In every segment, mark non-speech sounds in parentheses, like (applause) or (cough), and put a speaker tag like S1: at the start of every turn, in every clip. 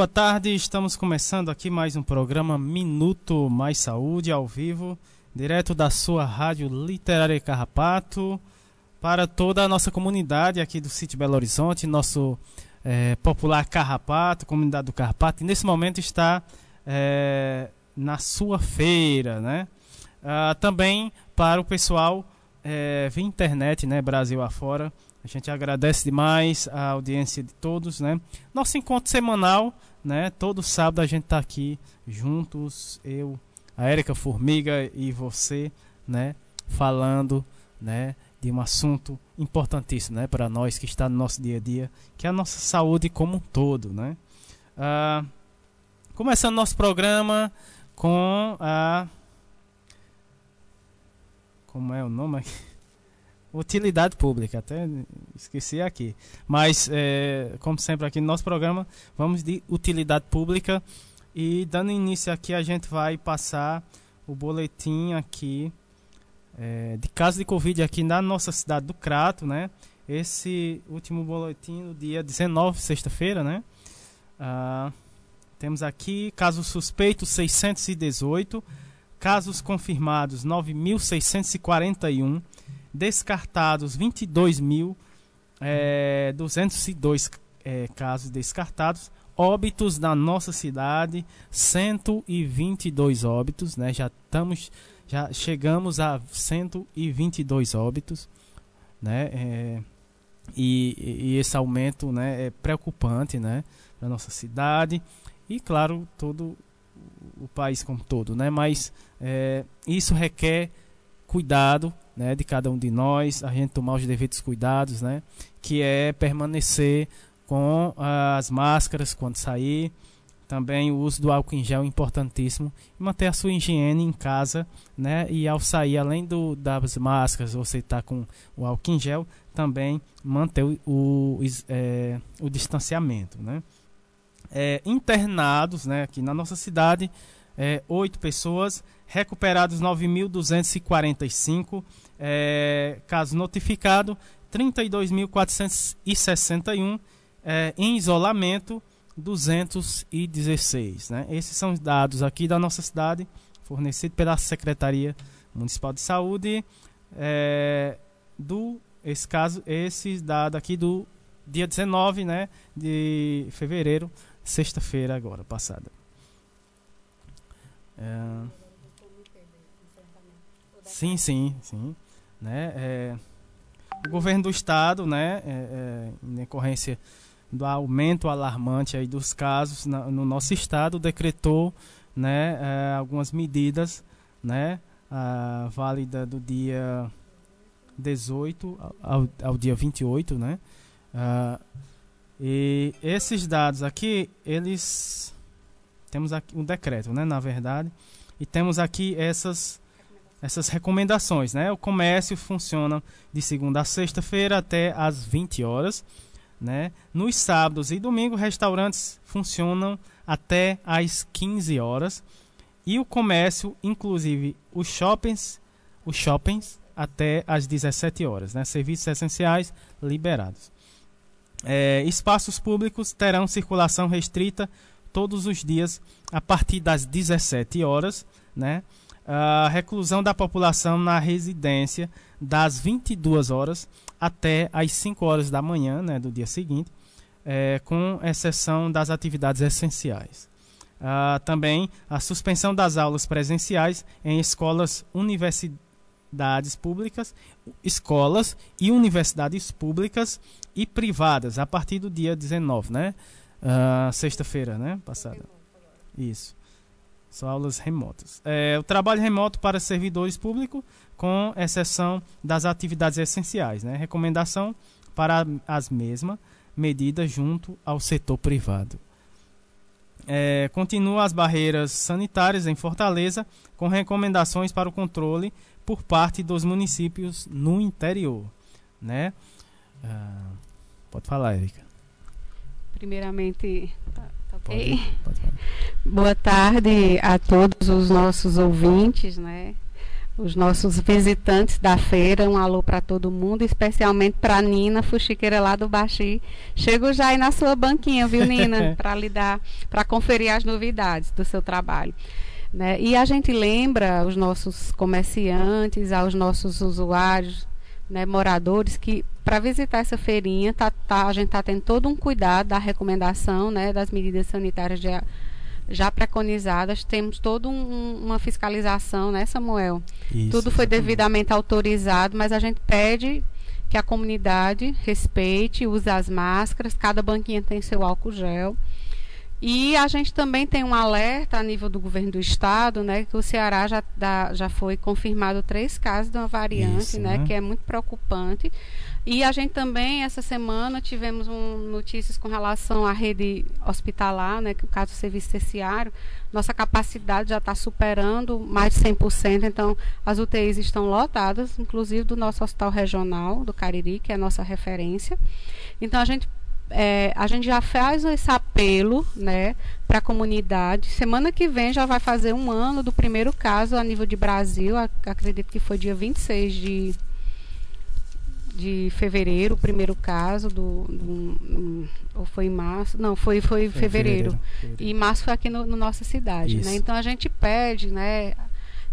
S1: Boa tarde, estamos começando aqui mais um programa Minuto Mais Saúde ao vivo, direto da sua rádio Literária Carrapato, para toda a nossa comunidade aqui do sítio Belo Horizonte, nosso é, popular Carrapato, comunidade do Carrapato, e nesse momento está é, na sua feira, né? Ah, também para o pessoal é, via internet, né, Brasil afora, a gente agradece demais a audiência de todos, né? Nosso encontro semanal, né? Todo sábado a gente tá aqui juntos, eu, a Érica Formiga e você, né? Falando, né? De um assunto importantíssimo, né? Para nós que está no nosso dia a dia, que é a nossa saúde como um todo, né? Ah, começando nosso programa com a como é o nome aqui? Utilidade pública, até esqueci aqui. Mas, é, como sempre aqui no nosso programa, vamos de utilidade pública. E dando início aqui, a gente vai passar o boletim aqui é, de caso de Covid aqui na nossa cidade do Crato, né? Esse último boletim no dia 19, sexta-feira, né? Ah, temos aqui casos suspeitos 618, casos confirmados 9.641 descartados 22.202 é, 202, é, casos descartados, óbitos na nossa cidade 122 óbitos, né? Já estamos já chegamos a 122 óbitos, né? É, e, e, esse aumento, né, é preocupante, né, na nossa cidade e claro todo o país como todo, né? Mas é, isso requer cuidado né, de cada um de nós, a gente tomar os devidos cuidados, né, que é permanecer com as máscaras quando sair, também o uso do álcool em gel é importantíssimo manter a sua higiene em casa, né, e ao sair, além do, das máscaras, você está com o álcool em gel, também manter o, o, é, o distanciamento, né. É, internados, né, aqui na nossa cidade, é, 8 pessoas, recuperados 9.245, é, caso notificado, 32.461 é, em isolamento, 216. Né? Esses são os dados aqui da nossa cidade, fornecidos pela Secretaria Municipal de Saúde, é, do esse caso, esses dados aqui do dia 19 né, de fevereiro, sexta-feira agora, passada. É... Sim, sim, sim né? É, o governo do estado, né, é, é, em decorrência do aumento alarmante aí dos casos na, no nosso estado, decretou, né, é, algumas medidas, né, a, válida do dia 18 ao, ao dia 28, né, uh, e esses dados aqui, eles temos aqui um decreto, né, na verdade, e temos aqui essas essas recomendações, né? O comércio funciona de segunda a sexta-feira até às 20 horas, né? Nos sábados e domingos, restaurantes funcionam até às 15 horas e o comércio, inclusive os shoppings, os shoppings até às 17 horas, né? Serviços essenciais liberados. É, espaços públicos terão circulação restrita todos os dias a partir das 17 horas, né? A reclusão da população na residência das 22 horas até as 5 horas da manhã né, do dia seguinte, é, com exceção das atividades essenciais. Uh, também a suspensão das aulas presenciais em escolas, universidades públicas, escolas e universidades públicas e privadas a partir do dia 19, né? Uh, Sexta-feira, né? Passada. Isso. São aulas remotas. É, o trabalho remoto para servidores públicos, com exceção das atividades essenciais. Né? Recomendação para as mesmas medidas junto ao setor privado. É, continua as barreiras sanitárias em Fortaleza, com recomendações para o controle por parte dos municípios no interior. Né? Ah, pode falar, Erika.
S2: Primeiramente, Pode, pode Boa tarde a todos os nossos ouvintes, né? os nossos visitantes da feira. Um alô para todo mundo, especialmente para Nina Fuxiqueira lá do Baxi. Chego já aí na sua banquinha, viu, Nina? (laughs) para lhe dar, para conferir as novidades do seu trabalho. Né? E a gente lembra os nossos comerciantes, aos nossos usuários, né, moradores, que para visitar essa feirinha, tá, tá, a gente está tendo todo um cuidado da recomendação né, das medidas sanitárias de, já preconizadas, temos toda um, uma fiscalização, né, Samuel? Isso, Tudo foi devidamente autorizado, mas a gente pede que a comunidade respeite, use as máscaras, cada banquinha tem seu álcool gel. E a gente também tem um alerta a nível do governo do estado, né, que o Ceará já, dá, já foi confirmado três casos de uma variante, Isso, né, né, que é muito preocupante. E a gente também, essa semana, tivemos um, notícias com relação à rede hospitalar, né, que o caso do serviço terciário, nossa capacidade já está superando mais de 100%, então as UTIs estão lotadas, inclusive do nosso hospital regional, do Cariri, que é a nossa referência. Então a gente é, a gente já faz esse apelo né, para a comunidade. Semana que vem já vai fazer um ano do primeiro caso a nível de Brasil. Acredito que foi dia 26 de, de fevereiro, o primeiro caso do, do, do ou foi em março? Não, foi foi, fevereiro. fevereiro. fevereiro. E março foi aqui na no, no nossa cidade, né? Então a gente pede, né,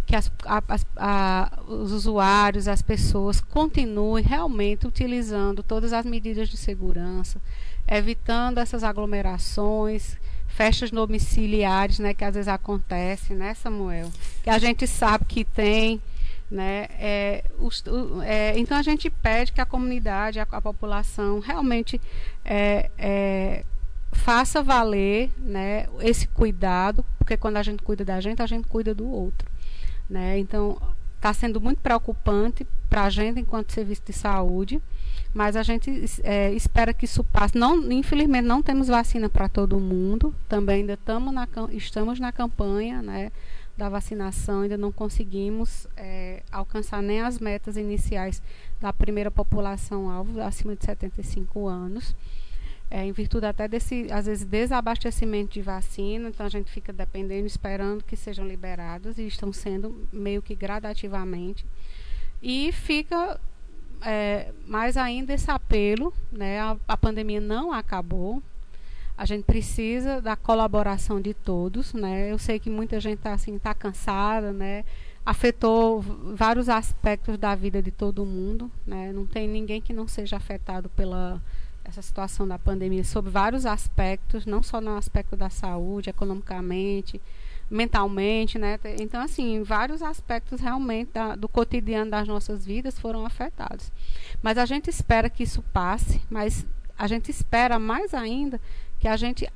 S2: que as, a, a, os usuários, as pessoas continuem realmente utilizando todas as medidas de segurança, evitando essas aglomerações, festas domiciliares, né, que às vezes acontecem, né, Samuel? Que a gente sabe que tem, né? É, os, é, então a gente pede que a comunidade, a, a população realmente é, é, faça valer, né, esse cuidado, porque quando a gente cuida da gente, a gente cuida do outro. Né? Então, está sendo muito preocupante para a gente enquanto serviço de saúde, mas a gente é, espera que isso passe. Não, infelizmente, não temos vacina para todo mundo, também ainda na, estamos na campanha né, da vacinação, ainda não conseguimos é, alcançar nem as metas iniciais da primeira população-alvo, acima de 75 anos é, em virtude até desse, às vezes, desabastecimento de vacina, então a gente fica dependendo, esperando que sejam liberadas e estão sendo meio que gradativamente. E fica é, mais ainda esse apelo, né? A, a, pandemia não acabou. A gente precisa da colaboração de todos, né? Eu sei que muita gente está assim, tá cansada, né? Afetou vários aspectos da vida de todo mundo, né? Não tem ninguém que não seja afetado pela essa situação da pandemia sob vários aspectos, não só no aspecto da saúde, economicamente, mentalmente, né? Então, assim, vários aspectos realmente da, do cotidiano das nossas vidas foram afetados. Mas a gente espera que isso passe, mas a gente espera mais ainda que a gente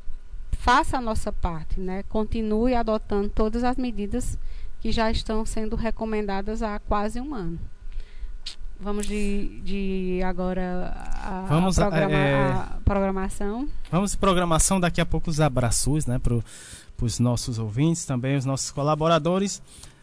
S2: faça a nossa parte, né? Continue adotando todas as medidas que já estão sendo recomendadas há quase um ano. Vamos de, de agora a, vamos, a, programa, é, a programação.
S1: Vamos programação, daqui a pouco os abraços né, para os nossos ouvintes, também os nossos colaboradores.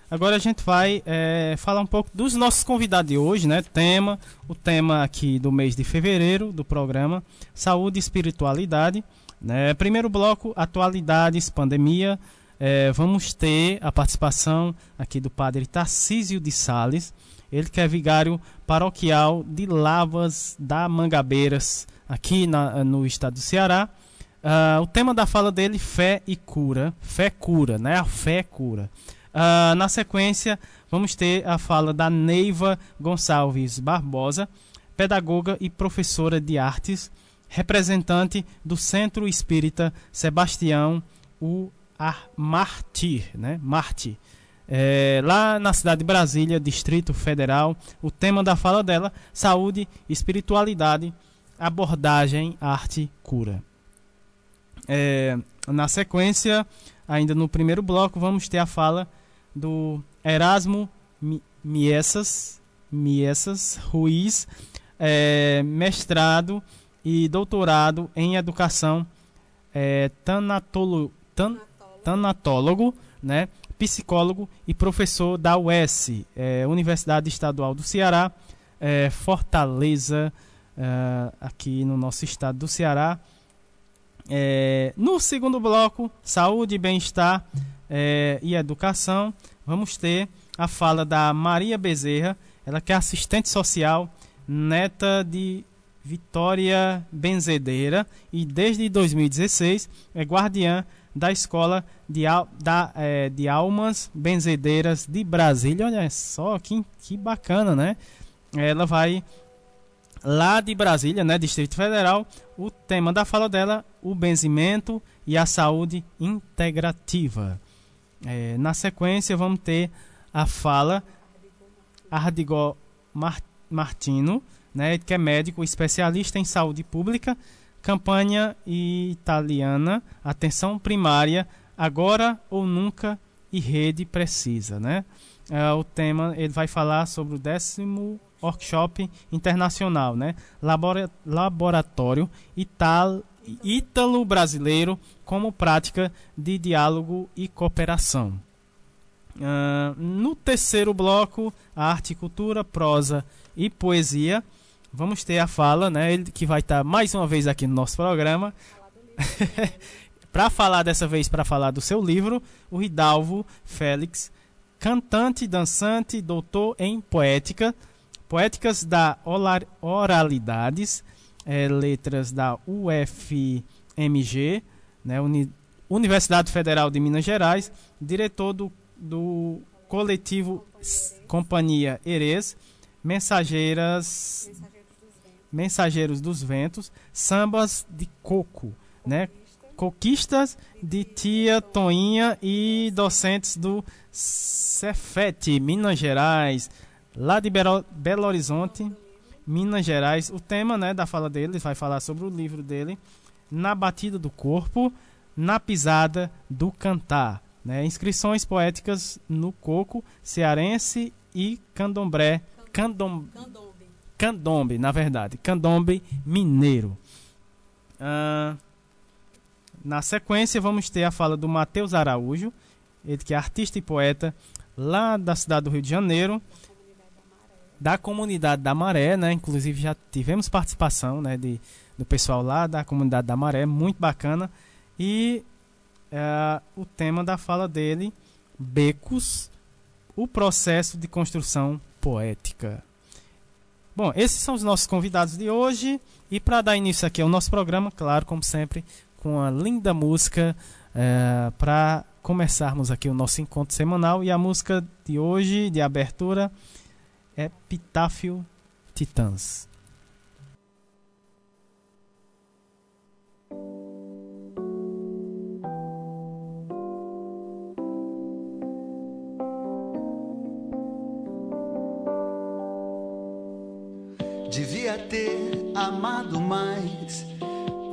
S1: Agora a gente vai é, falar um pouco dos nossos convidados de hoje, né? Tema, o tema aqui do mês de fevereiro do programa Saúde e Espiritualidade. Né? Primeiro bloco, atualidades, pandemia. É, vamos ter a participação aqui do padre Tarcísio de Sales ele que é vigário paroquial de Lavas da Mangabeiras, aqui na, no estado do Ceará. Uh, o tema da fala dele, fé e cura. Fé cura, né? A fé cura. Uh, na sequência, vamos ter a fala da Neiva Gonçalves Barbosa, pedagoga e professora de artes, representante do Centro Espírita Sebastião o Ar Martir, né? Martir. É, lá na cidade de Brasília, Distrito Federal, o tema da fala dela: saúde, espiritualidade, abordagem, arte, cura. É, na sequência, ainda no primeiro bloco, vamos ter a fala do Erasmo Miessas, Miessas Ruiz, é, mestrado e doutorado em educação é, tanatolo, tan, tanatólogo, né? Psicólogo e professor da UES, é, Universidade Estadual do Ceará, é, Fortaleza, é, aqui no nosso estado do Ceará. É, no segundo bloco, saúde, bem-estar é, e educação, vamos ter a fala da Maria Bezerra, ela que é assistente social, neta de Vitória Benzedeira e desde 2016 é guardiã da Escola de, da, é, de Almas Benzedeiras de Brasília. Olha só que, que bacana, né? Ela vai lá de Brasília, né, Distrito Federal. O tema da fala dela, o benzimento e a saúde integrativa. É, na sequência, vamos ter a fala Ardigó Martino, né, que é médico especialista em saúde pública, campanha italiana, atenção primária, agora ou nunca e rede precisa, né? É, o tema ele vai falar sobre o décimo workshop internacional, né? Labora, laboratório Ital, ítalo-brasileiro como prática de diálogo e cooperação. Uh, no terceiro bloco, arte, cultura, prosa e poesia, vamos ter a fala, né? Ele que vai estar mais uma vez aqui no nosso programa. (laughs) para falar dessa vez para falar do seu livro, o Ridalvo Félix, cantante, dançante, doutor em poética, poéticas da oralidades, é, letras da UFMG, né, Uni Universidade Federal de Minas Gerais, diretor do do coletivo Companhia Erez, Mensageiras Mensageiros dos Ventos, Sambas de Coco, né? Coquistas de Tia Toinha e docentes do Cefete, Minas Gerais, lá de Belo Horizonte, Minas Gerais. O tema, né, da fala dele, vai falar sobre o livro dele, Na Batida do Corpo, na Pisada do Cantar. Né? Inscrições poéticas no coco cearense e candomblé. Candom, candombe. Candombe, na verdade. Candombe mineiro. Ah, na sequência, vamos ter a fala do Matheus Araújo, ele que é artista e poeta lá da cidade do Rio de Janeiro, da comunidade da Maré, né? Inclusive já tivemos participação, né, de, do pessoal lá da comunidade da Maré, muito bacana. E é, o tema da fala dele, Becos, o processo de construção poética. Bom, esses são os nossos convidados de hoje. E para dar início aqui ao nosso programa, claro, como sempre, com a linda música é, para começarmos aqui o nosso encontro semanal. E a música de hoje, de abertura, é Pitáfio Titãs.
S3: Devia ter amado mais,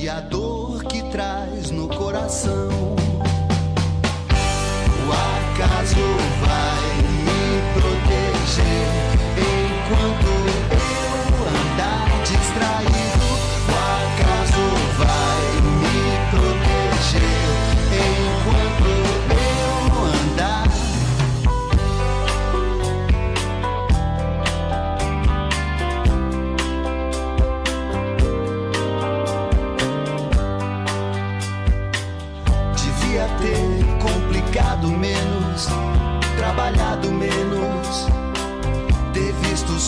S3: e a dor que traz no coração. O acaso vai me proteger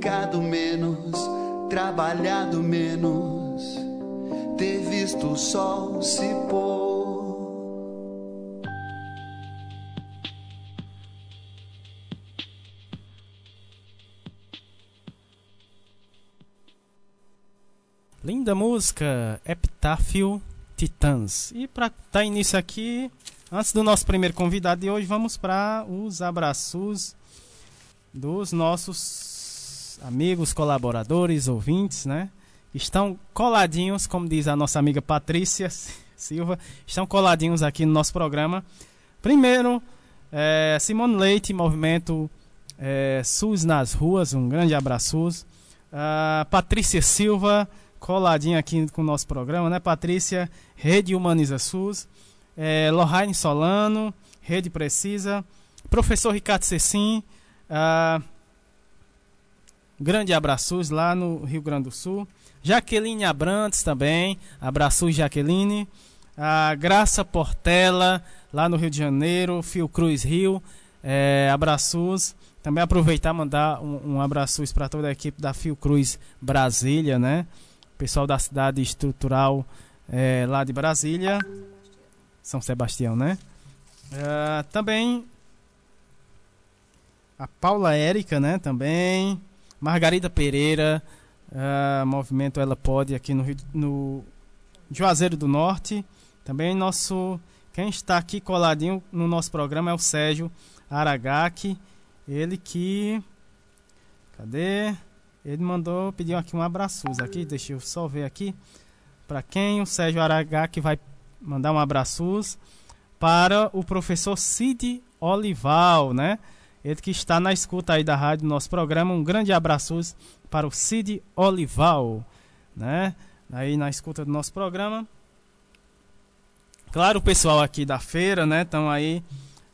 S3: complicado menos, trabalhado menos, ter visto o sol se pôr.
S1: Linda música, Epitáfio Titãs. E para dar início aqui, antes do nosso primeiro convidado de hoje, vamos para os abraços dos nossos amigos, colaboradores, ouvintes, né? Estão coladinhos, como diz a nossa amiga Patrícia Silva, estão coladinhos aqui no nosso programa. Primeiro, é, Simone Leite, movimento é, SUS nas ruas, um grande abraço. Uh, Patrícia Silva, coladinha aqui com o nosso programa, né? Patrícia, Rede Humaniza SUS, é, Lohane Solano, Rede Precisa, Professor Ricardo Cecim, ah, grande abraços lá no Rio Grande do Sul. Jaqueline Abrantes também, abraços Jaqueline. A Graça Portela, lá no Rio de Janeiro, Fiocruz Rio, é, abraços. Também aproveitar mandar um, um abraço para toda a equipe da Fiocruz Brasília, né? pessoal da cidade estrutural é, lá de Brasília, São Sebastião, né? Uh, também a Paula Érica, né? Também Margarida Pereira, uh, movimento Ela Pode aqui no, Rio, no Juazeiro do Norte. Também nosso quem está aqui coladinho no nosso programa é o Sérgio Aragaki, ele que cadê? Ele mandou, pediu aqui um abraço aqui, deixa eu só ver aqui. Para quem? O Sérgio Aragá que vai mandar um abraço para o professor Cid Olival, né? Ele que está na escuta aí da rádio do nosso programa. Um grande abraço para o Cid Olival, né? Aí na escuta do nosso programa. Claro, o pessoal aqui da feira, né? Estão aí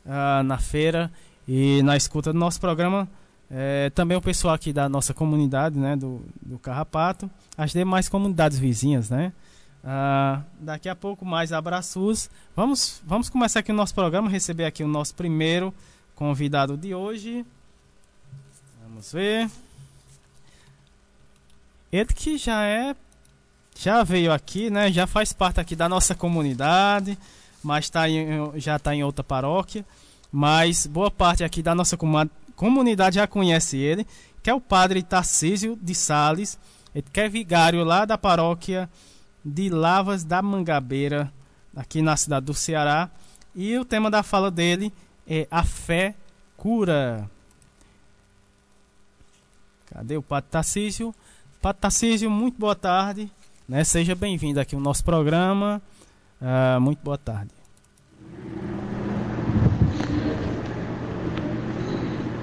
S1: uh, na feira e na escuta do nosso programa. É, também o pessoal aqui da nossa comunidade, né, do, do Carrapato, as demais comunidades vizinhas, né. Ah, daqui a pouco mais abraços. Vamos, vamos começar aqui o nosso programa, receber aqui o nosso primeiro convidado de hoje. Vamos ver. Ele que já é, já veio aqui, né, já faz parte aqui da nossa comunidade, mas tá em, já está em outra paróquia. Mas boa parte aqui da nossa comunidade já conhece ele, que é o padre Tarcísio de Sales, que é vigário lá da paróquia de Lavas da Mangabeira, aqui na cidade do Ceará. E o tema da fala dele é a fé cura. Cadê o Padre Tarcísio? Padre Tarcísio, muito boa tarde. Né? Seja bem-vindo aqui ao nosso programa. Uh, muito boa tarde.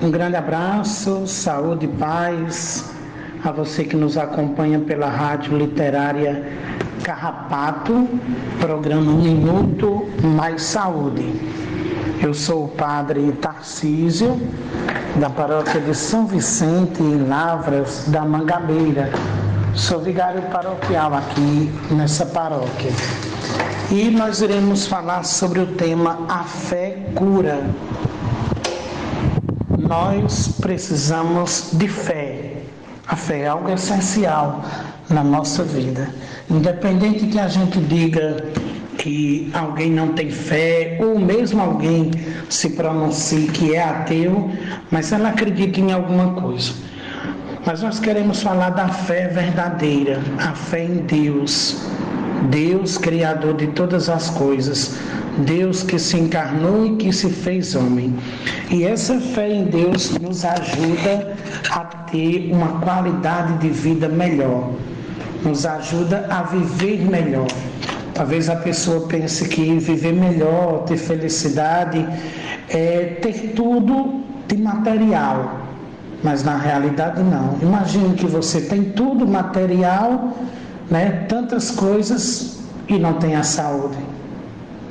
S4: Um grande abraço, saúde e paz a você que nos acompanha pela Rádio Literária Carrapato, programa Minuto Mais Saúde. Eu sou o padre Tarcísio, da paróquia de São Vicente, em Lavras da Mangabeira. Sou vigário paroquial aqui nessa paróquia. E nós iremos falar sobre o tema A Fé Cura nós precisamos de fé. A fé é algo essencial na nossa vida. Independente que a gente diga que alguém não tem fé, ou mesmo alguém se pronuncie que é ateu, mas ela acredita em alguma coisa. Mas nós queremos falar da fé verdadeira, a fé em Deus. Deus, Criador de todas as coisas, Deus que se encarnou e que se fez homem. E essa fé em Deus nos ajuda a ter uma qualidade de vida melhor, nos ajuda a viver melhor. Talvez a pessoa pense que viver melhor, ter felicidade, é ter tudo de material, mas na realidade não. Imagine que você tem tudo material, né, tantas coisas e não tem a saúde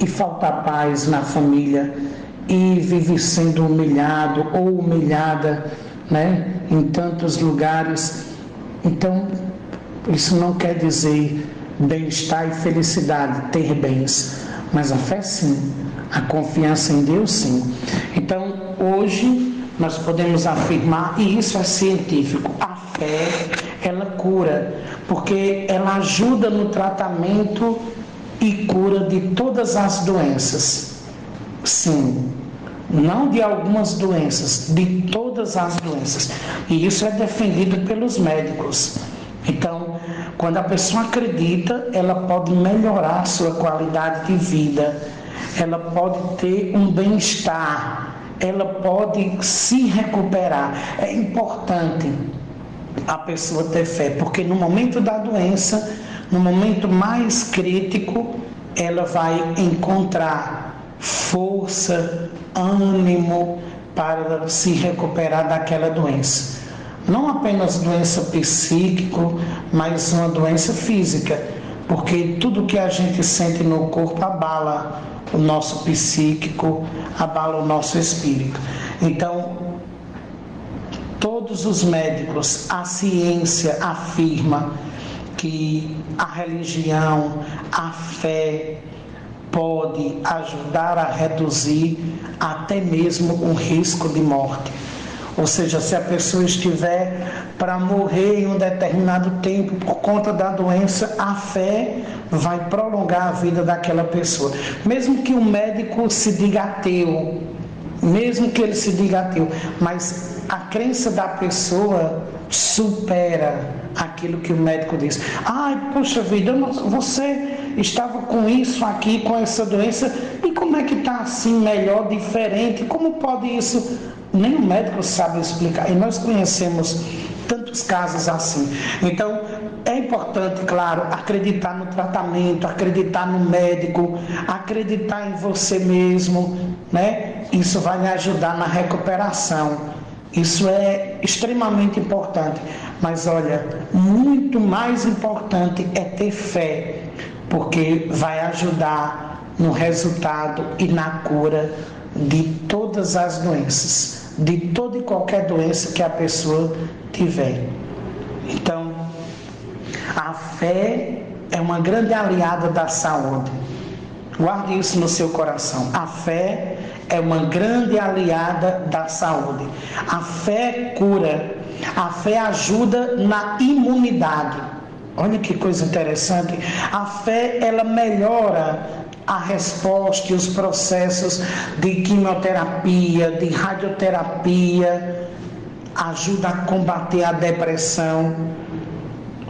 S4: e falta paz na família e vive sendo humilhado ou humilhada, né, em tantos lugares. Então, isso não quer dizer bem-estar e felicidade, ter bens, mas a fé sim, a confiança em Deus sim. Então, hoje nós podemos afirmar, e isso é científico, a fé, ela cura, porque ela ajuda no tratamento e cura de todas as doenças. Sim, não de algumas doenças, de todas as doenças. E isso é defendido pelos médicos. Então, quando a pessoa acredita, ela pode melhorar a sua qualidade de vida, ela pode ter um bem-estar, ela pode se recuperar. É importante a pessoa ter fé, porque no momento da doença, no momento mais crítico, ela vai encontrar força, ânimo para se recuperar daquela doença. Não apenas doença psíquica, mas uma doença física, porque tudo que a gente sente no corpo abala o nosso psíquico, abala o nosso espírito. Então, todos os médicos, a ciência afirma que a religião, a fé pode ajudar a reduzir até mesmo o risco de morte. Ou seja, se a pessoa estiver para morrer em um determinado tempo por conta da doença, a fé vai prolongar a vida daquela pessoa. Mesmo que o médico se diga ateu, mesmo que ele se diga ateu, mas a crença da pessoa supera aquilo que o médico diz. Ai, poxa vida, você estava com isso aqui, com essa doença, e como é que está assim, melhor, diferente? Como pode isso? Nem o médico sabe explicar. E nós conhecemos tantos casos assim. Então, é importante, claro, acreditar no tratamento, acreditar no médico, acreditar em você mesmo, né? Isso vai lhe ajudar na recuperação. Isso é extremamente importante. Mas olha, muito mais importante é ter fé, porque vai ajudar no resultado e na cura de todas as doenças, de toda e qualquer doença que a pessoa tiver. Então, a fé é uma grande aliada da saúde. Guarde isso no seu coração. A fé é uma grande aliada da saúde. A fé cura, a fé ajuda na imunidade. Olha que coisa interessante. A fé ela melhora a resposta e os processos de quimioterapia, de radioterapia, ajuda a combater a depressão.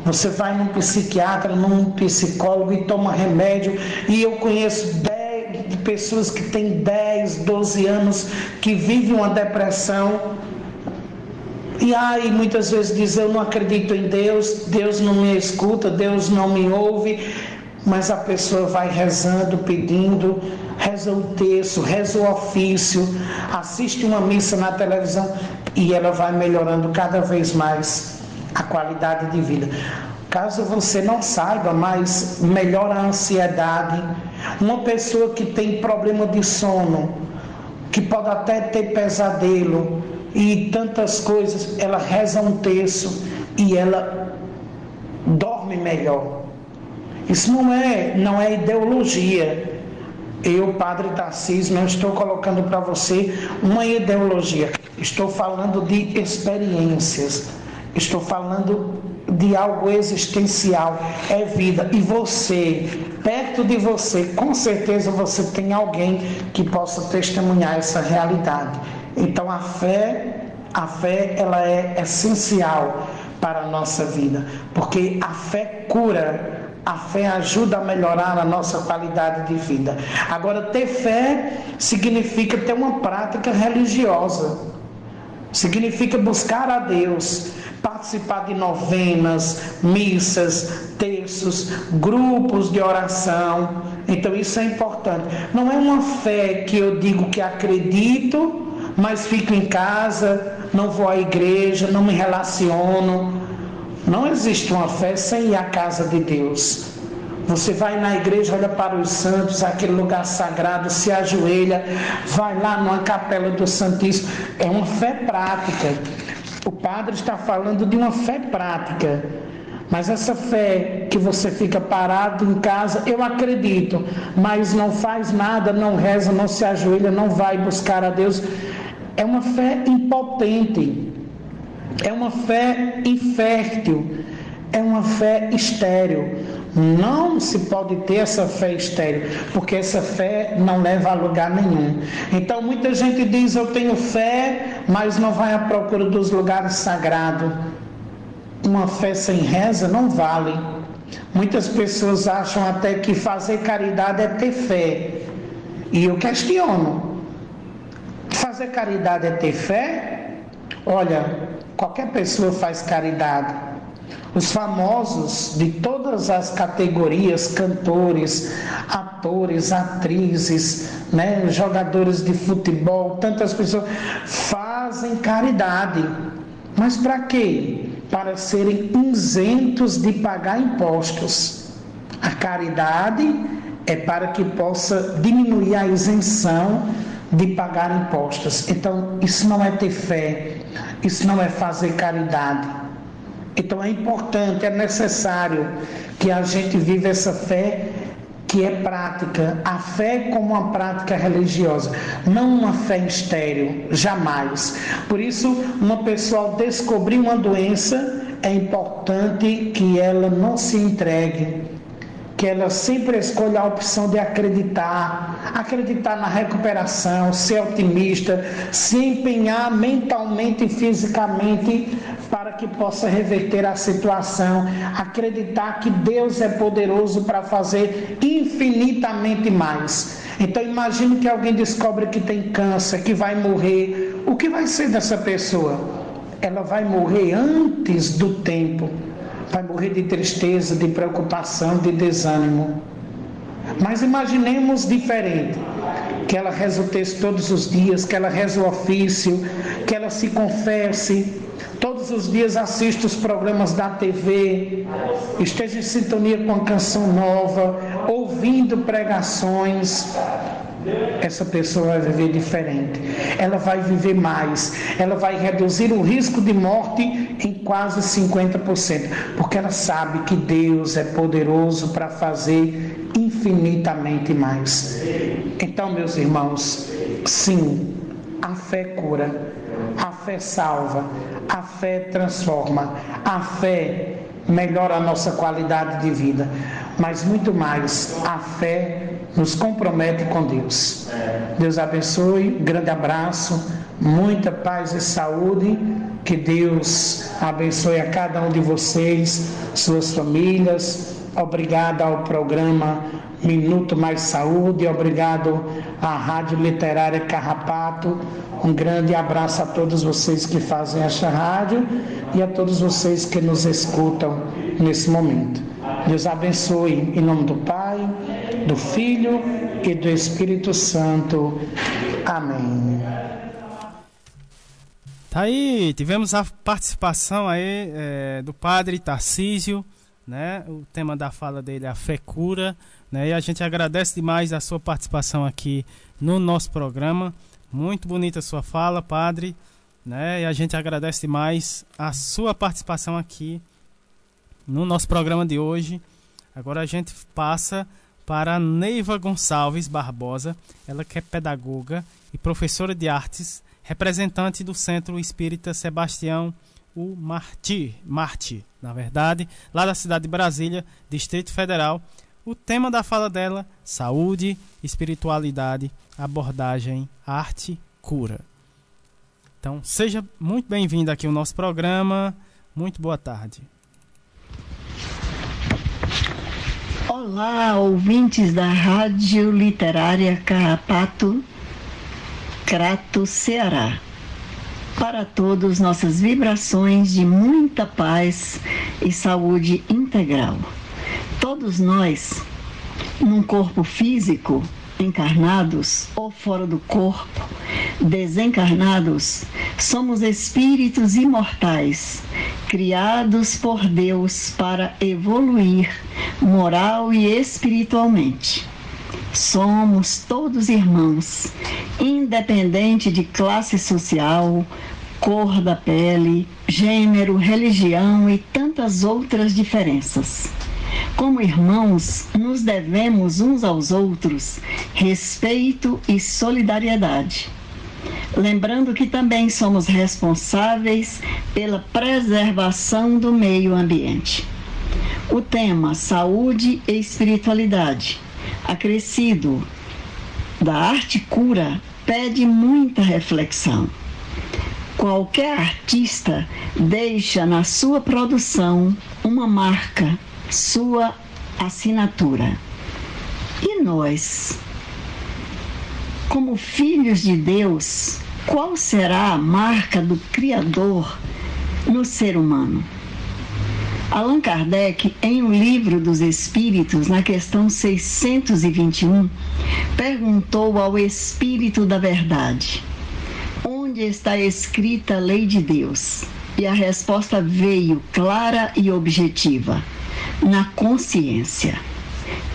S4: Você vai num psiquiatra, num psicólogo e toma remédio, e eu conheço 10 pessoas que têm 10, 12 anos que vivem uma depressão. E aí muitas vezes diz eu não acredito em Deus, Deus não me escuta, Deus não me ouve, mas a pessoa vai rezando, pedindo, reza o texto, reza o ofício, assiste uma missa na televisão e ela vai melhorando cada vez mais a qualidade de vida. Caso você não saiba, mas melhora a ansiedade. Uma pessoa que tem problema de sono, que pode até ter pesadelo e tantas coisas, ela reza um terço e ela dorme melhor. Isso não é, não é ideologia. Eu, Padre Tarcísio, não estou colocando para você uma ideologia. Estou falando de experiências. Estou falando de algo existencial, é vida. E você, perto de você, com certeza você tem alguém que possa testemunhar essa realidade. Então a fé, a fé ela é essencial para a nossa vida, porque a fé cura a fé ajuda a melhorar a nossa qualidade de vida. Agora, ter fé significa ter uma prática religiosa, significa buscar a Deus, participar de novenas, missas, terços, grupos de oração. Então isso é importante. Não é uma fé que eu digo que acredito, mas fico em casa, não vou à igreja, não me relaciono. Não existe uma fé sem ir à casa de Deus. Você vai na igreja, olha para os santos, aquele lugar sagrado, se ajoelha, vai lá numa capela do Santíssimo. É uma fé prática. O padre está falando de uma fé prática. Mas essa fé que você fica parado em casa, eu acredito, mas não faz nada, não reza, não se ajoelha, não vai buscar a Deus. é uma fé impotente, é uma fé infértil, é uma fé estéril. Não se pode ter essa fé estéril, porque essa fé não leva a lugar nenhum. Então muita gente diz eu tenho fé, mas não vai à procura dos lugares sagrados. Uma fé sem reza não vale. Muitas pessoas acham até que fazer caridade é ter fé. E eu questiono: fazer caridade é ter fé? Olha, qualquer pessoa faz caridade. Os famosos de todas as categorias, cantores, atores, atrizes, né, jogadores de futebol, tantas pessoas fazem caridade. Mas para quê? Para serem isentos de pagar impostos. A caridade é para que possa diminuir a isenção de pagar impostos. Então, isso não é ter fé, isso não é fazer caridade. Então, é importante, é necessário que a gente viva essa fé que é prática, a fé como uma prática religiosa, não uma fé estéril, jamais. Por isso, uma pessoa descobrir uma doença, é importante que ela não se entregue que ela sempre escolha a opção de acreditar, acreditar na recuperação, ser otimista, se empenhar mentalmente e fisicamente para que possa reverter a situação, acreditar que Deus é poderoso para fazer infinitamente mais. Então imagine que alguém descobre que tem câncer, que vai morrer, o que vai ser dessa pessoa? Ela vai morrer antes do tempo vai morrer de tristeza, de preocupação, de desânimo. Mas imaginemos diferente. Que ela reza o texto todos os dias, que ela reza o ofício, que ela se confesse, todos os dias assista os programas da TV, esteja em sintonia com a canção nova, ouvindo pregações, essa pessoa vai viver diferente. Ela vai viver mais. Ela vai reduzir o risco de morte em quase 50%, porque ela sabe que Deus é poderoso para fazer infinitamente mais. Então, meus irmãos, sim, a fé cura, a fé salva, a fé transforma, a fé melhora a nossa qualidade de vida, mas muito mais, a fé nos compromete com Deus. Deus abençoe, grande abraço, muita paz e saúde. Que Deus abençoe a cada um de vocês, suas famílias. Obrigado ao programa Minuto Mais Saúde, obrigado à Rádio Literária Carrapato. Um grande abraço a todos vocês que fazem esta rádio e a todos vocês que nos escutam nesse momento. Deus abençoe em nome do Pai do Filho e do Espírito Santo. Amém.
S1: Tá aí, tivemos a participação aí é, do padre Tarcísio, né? O tema da fala dele é a fé cura, né? E a gente agradece demais a sua participação aqui no nosso programa. Muito bonita a sua fala, padre, né? E a gente agradece demais a sua participação aqui no nosso programa de hoje. Agora a gente passa para Neiva Gonçalves Barbosa, ela que é pedagoga e professora de artes, representante do Centro Espírita Sebastião o Marti, Marti, na verdade, lá da cidade de Brasília, Distrito Federal. O tema da fala dela: saúde, espiritualidade, abordagem, arte, cura. Então, seja muito bem-vindo aqui ao nosso programa. Muito boa tarde.
S5: Olá, ouvintes da Rádio Literária Carrapato, Crato, Ceará. Para todos, nossas vibrações de muita paz e saúde integral. Todos nós, num corpo físico, encarnados ou fora do corpo, desencarnados, somos espíritos imortais, criados por Deus para evoluir moral e espiritualmente. Somos todos irmãos, independente de classe social, cor da pele, gênero, religião e tantas outras diferenças. Como irmãos, nos devemos uns aos outros respeito e solidariedade. lembrando que também somos responsáveis pela preservação do meio ambiente. O tema Saúde e Espiritualidade, acrescido da arte cura, pede muita reflexão. Qualquer artista deixa na sua produção uma marca, sua assinatura. E nós, como filhos de Deus, qual será a marca do Criador no ser humano? Allan Kardec, em O Livro dos Espíritos, na questão 621, perguntou ao Espírito da Verdade: Onde está escrita a lei de Deus? E a resposta veio clara e objetiva: na consciência.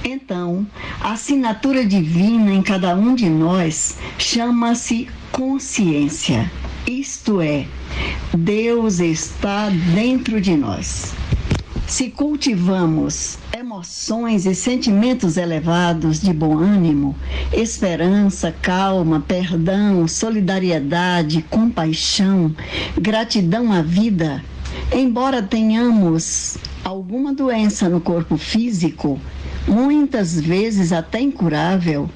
S5: Então, a assinatura divina em cada um de nós chama-se consciência. Isto é, Deus está dentro de nós. Se cultivamos emoções e sentimentos elevados de bom ânimo, esperança, calma, perdão, solidariedade, compaixão, gratidão à vida, embora tenhamos alguma doença no corpo físico, muitas vezes até incurável,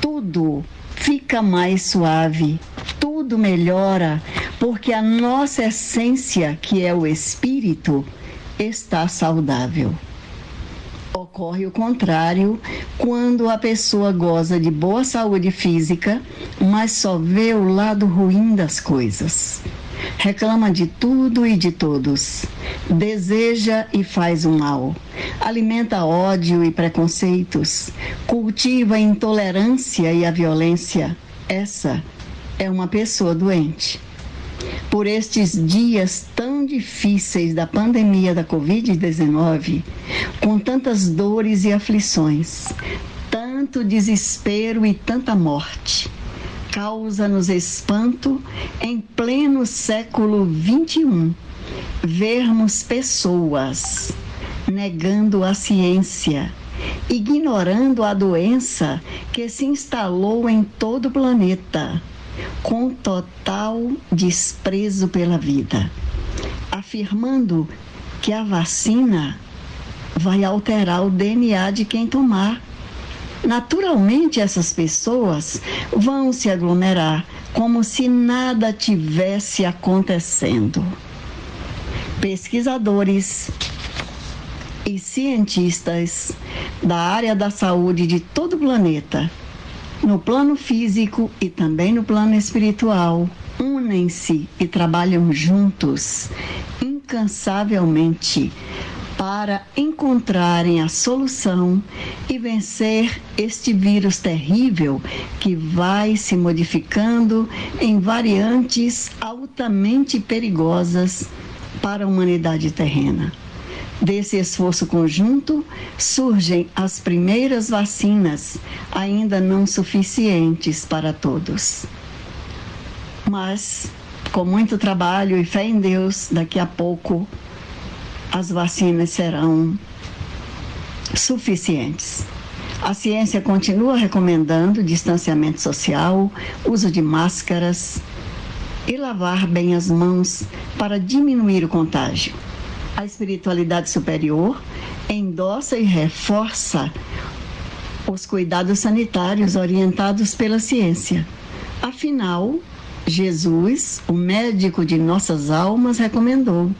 S5: tudo fica mais suave, tudo melhora, porque a nossa essência, que é o espírito, está saudável. Ocorre o contrário quando a pessoa goza de boa saúde física, mas só vê o lado ruim das coisas. Reclama de tudo e de todos. Deseja e faz o mal. Alimenta ódio e preconceitos. Cultiva a intolerância e a violência. Essa é uma pessoa doente por estes dias tão difíceis da pandemia da Covid-19, com tantas dores e aflições, tanto desespero e tanta morte. Causa-nos espanto em pleno século XXI vermos pessoas negando a ciência, ignorando a doença que se instalou em todo o planeta com total desprezo pela vida, afirmando que a vacina vai alterar o DNA de quem tomar. Naturalmente, essas pessoas vão se aglomerar como se nada tivesse acontecendo. Pesquisadores e cientistas da área da saúde de todo o planeta no plano físico e também no plano espiritual, unem-se e trabalham juntos, incansavelmente, para encontrarem a solução e vencer este vírus terrível que vai se modificando em variantes altamente perigosas para a humanidade terrena. Desse esforço conjunto surgem as primeiras vacinas, ainda não suficientes para todos. Mas, com muito trabalho e fé em Deus, daqui a pouco as vacinas serão suficientes. A ciência continua recomendando distanciamento social, uso de máscaras e lavar bem as mãos para diminuir o contágio a espiritualidade superior endossa e reforça os cuidados sanitários orientados pela ciência. Afinal, Jesus, o médico de nossas almas, recomendou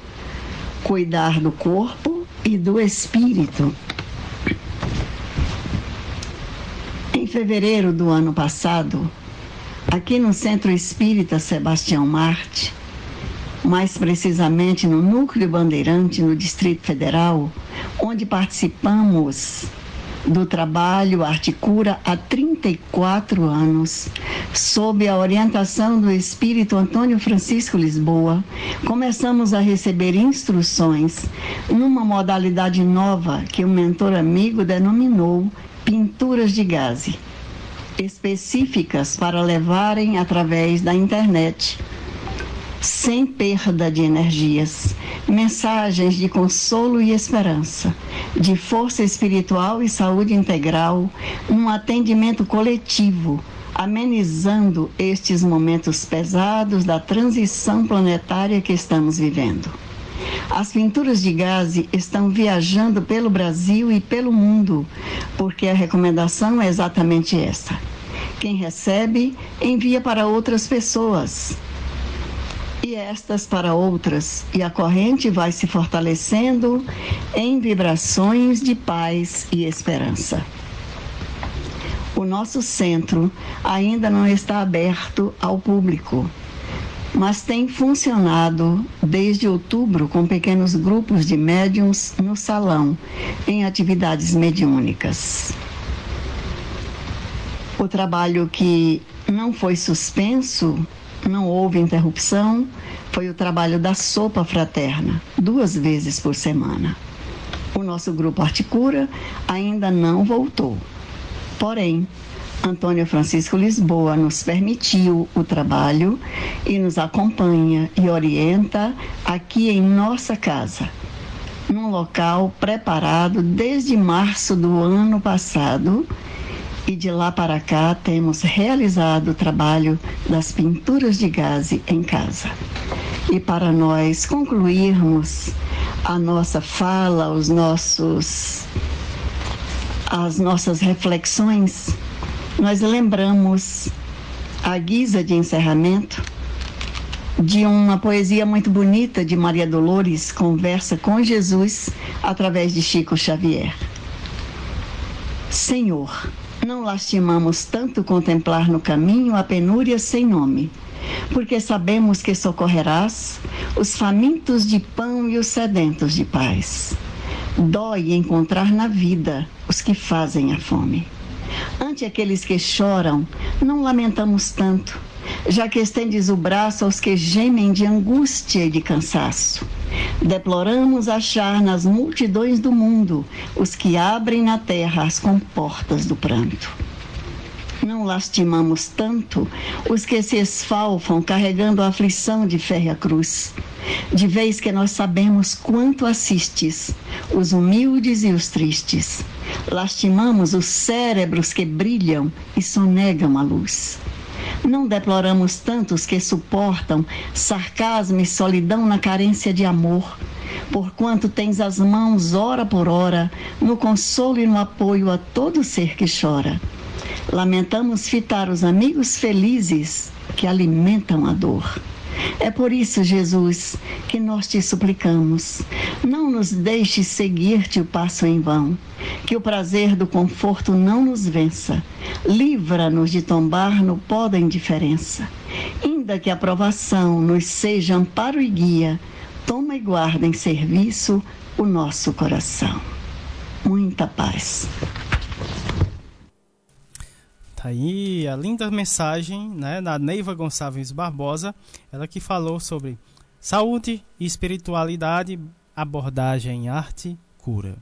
S5: cuidar do corpo e do espírito. Em fevereiro do ano passado, aqui no Centro Espírita Sebastião Marte, mais precisamente no Núcleo Bandeirante, no Distrito Federal, onde participamos do trabalho Articura há 34 anos, sob a orientação do espírito Antônio Francisco Lisboa, começamos a receber instruções numa modalidade nova que o mentor amigo denominou pinturas de gaze, específicas para levarem através da internet sem perda de energias, mensagens de consolo e esperança, de força espiritual e saúde integral, um atendimento coletivo amenizando estes momentos pesados da transição planetária que estamos vivendo. As pinturas de gaze estão viajando pelo Brasil e pelo mundo, porque a recomendação é exatamente essa. Quem recebe, envia para outras pessoas. E estas para outras, e a corrente vai se fortalecendo em vibrações de paz e esperança. O nosso centro ainda não está aberto ao público mas tem funcionado desde outubro com pequenos grupos de médiums no salão, em atividades mediúnicas. O trabalho que não foi suspenso, não houve interrupção, foi o trabalho da sopa fraterna, duas vezes por semana. O nosso grupo Articura ainda não voltou. Porém, Antônio Francisco Lisboa nos permitiu o trabalho e nos acompanha e orienta aqui em nossa casa, num local preparado desde março do ano passado. E de lá para cá temos realizado o trabalho das pinturas de gaze em casa. E para nós concluirmos a nossa fala, os nossos as nossas reflexões, nós lembramos, a guisa de encerramento, de uma poesia muito bonita de Maria Dolores, Conversa com Jesus, através de Chico Xavier. Senhor, não lastimamos tanto contemplar no caminho a penúria sem nome, porque sabemos que socorrerás os famintos de pão e os sedentos de paz. Dói encontrar na vida os que fazem a fome. Ante aqueles que choram, não lamentamos tanto, já que estendes o braço aos que gemem de angústia e de cansaço. Deploramos achar nas multidões do mundo os que abrem na terra as comportas do pranto. Não lastimamos tanto os que se esfalfam carregando a aflição de férrea cruz, de vez que nós sabemos quanto assistes os humildes e os tristes. Lastimamos os cérebros que brilham e sonegam a luz. Não deploramos tantos que suportam sarcasmo e solidão na carência de amor, porquanto tens as mãos, hora por hora, no consolo e no apoio a todo ser que chora. Lamentamos fitar os amigos felizes que alimentam a dor. É por isso, Jesus, que nós te suplicamos. Não nos deixes seguir-te o passo em vão. Que o prazer do conforto não nos vença. Livra-nos de tombar no pó da indiferença. Ainda que a provação nos seja amparo e guia, toma e guarda em serviço o nosso coração. Muita paz.
S1: Tá aí a linda mensagem né, da Neiva Gonçalves Barbosa, ela que falou sobre saúde e espiritualidade, abordagem, arte, cura.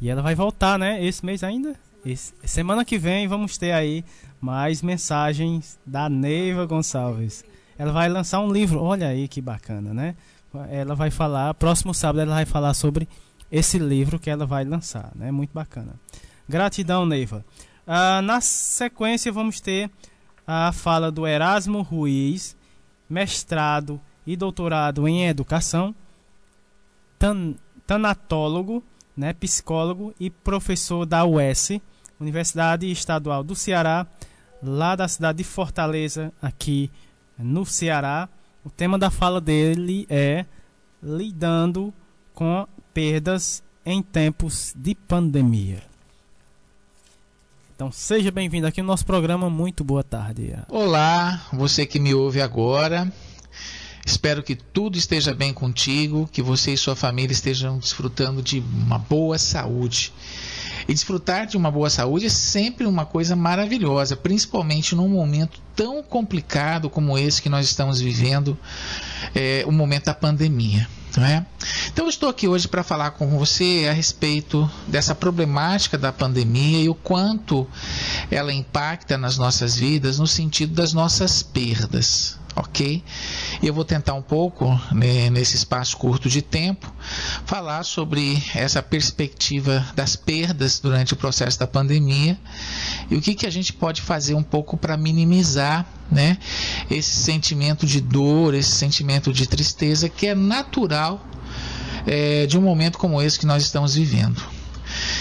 S1: E ela vai voltar, né? Esse mês ainda? Esse, semana que vem vamos ter aí mais mensagens da Neiva Gonçalves. Ela vai lançar um livro, olha aí que bacana, né? Ela vai falar, próximo sábado ela vai falar sobre esse livro que ela vai lançar, né? Muito bacana. Gratidão, Neiva. Uh, na sequência, vamos ter a fala do Erasmo Ruiz, mestrado e doutorado em educação, tan tanatólogo, né, psicólogo e professor da UES, Universidade Estadual do Ceará, lá da cidade de Fortaleza, aqui no Ceará. O tema da fala dele é lidando com perdas em tempos de pandemia. Então seja bem-vindo aqui no nosso programa. Muito boa tarde.
S6: Olá, você que me ouve agora. Espero que tudo esteja bem contigo, que você e sua família estejam desfrutando de uma boa saúde. E desfrutar de uma boa saúde é sempre uma coisa maravilhosa, principalmente num momento tão complicado como esse que nós estamos vivendo, é, o momento da pandemia. É? Então estou aqui hoje para falar com você a respeito dessa problemática da pandemia e o quanto ela impacta nas nossas vidas no sentido das nossas perdas, ok? Eu vou tentar um pouco, né, nesse espaço curto de tempo, falar sobre essa perspectiva das perdas durante o processo da pandemia e o que, que a gente pode fazer um pouco para minimizar né, esse sentimento de dor, esse sentimento de tristeza que é natural é, de um momento como esse que nós estamos vivendo.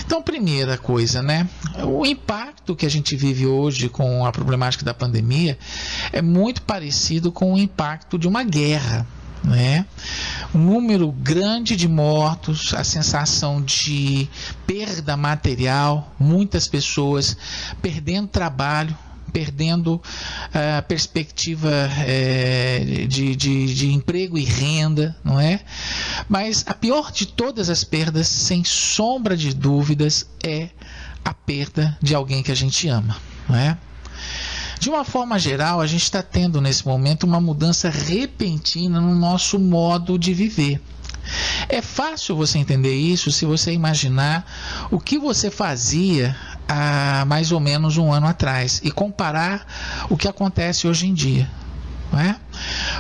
S6: Então, primeira coisa, né? O impacto que a gente vive hoje com a problemática da pandemia é muito parecido com o impacto de uma guerra. Né? Um número grande de mortos, a sensação de perda material, muitas pessoas perdendo trabalho, perdendo a uh, perspectiva uh, de, de, de, emprego e renda, não é? Mas a pior de todas as perdas, sem sombra de dúvidas, é a perda de alguém que a gente ama, não é? De uma forma geral, a gente está tendo nesse momento uma mudança repentina no nosso modo de viver. É fácil você entender isso se você imaginar o que você fazia há mais ou menos um ano atrás e comparar o que acontece hoje em dia. É?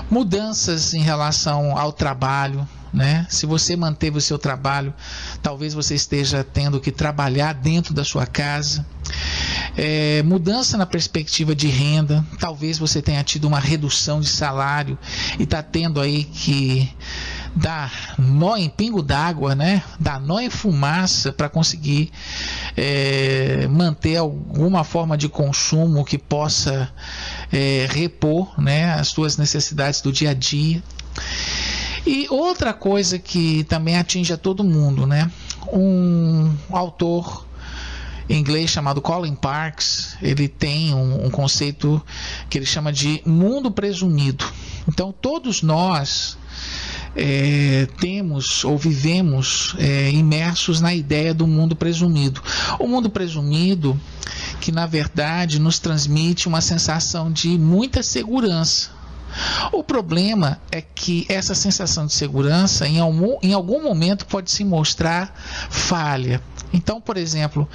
S6: Mudanças em relação ao trabalho, né? Se você manteve o seu trabalho, talvez você esteja tendo que trabalhar dentro da sua casa. É, mudança na perspectiva de renda, talvez você tenha tido uma redução de salário e está tendo aí que dar nó em pingo d'água, né? Dar nó em fumaça para conseguir é, manter alguma forma de consumo que possa é, repor, né? As suas necessidades do dia a dia. E outra coisa que também atinge a todo mundo, né? Um autor inglês chamado Colin Parks, ele tem um, um, conceito que ele chama de mundo presumido. Então todos nós é, temos ou vivemos é, imersos na ideia do mundo presumido. O mundo presumido que na verdade nos transmite uma sensação de muita segurança. O problema é que essa sensação de segurança em algum, em algum momento pode se mostrar falha. Então, por exemplo,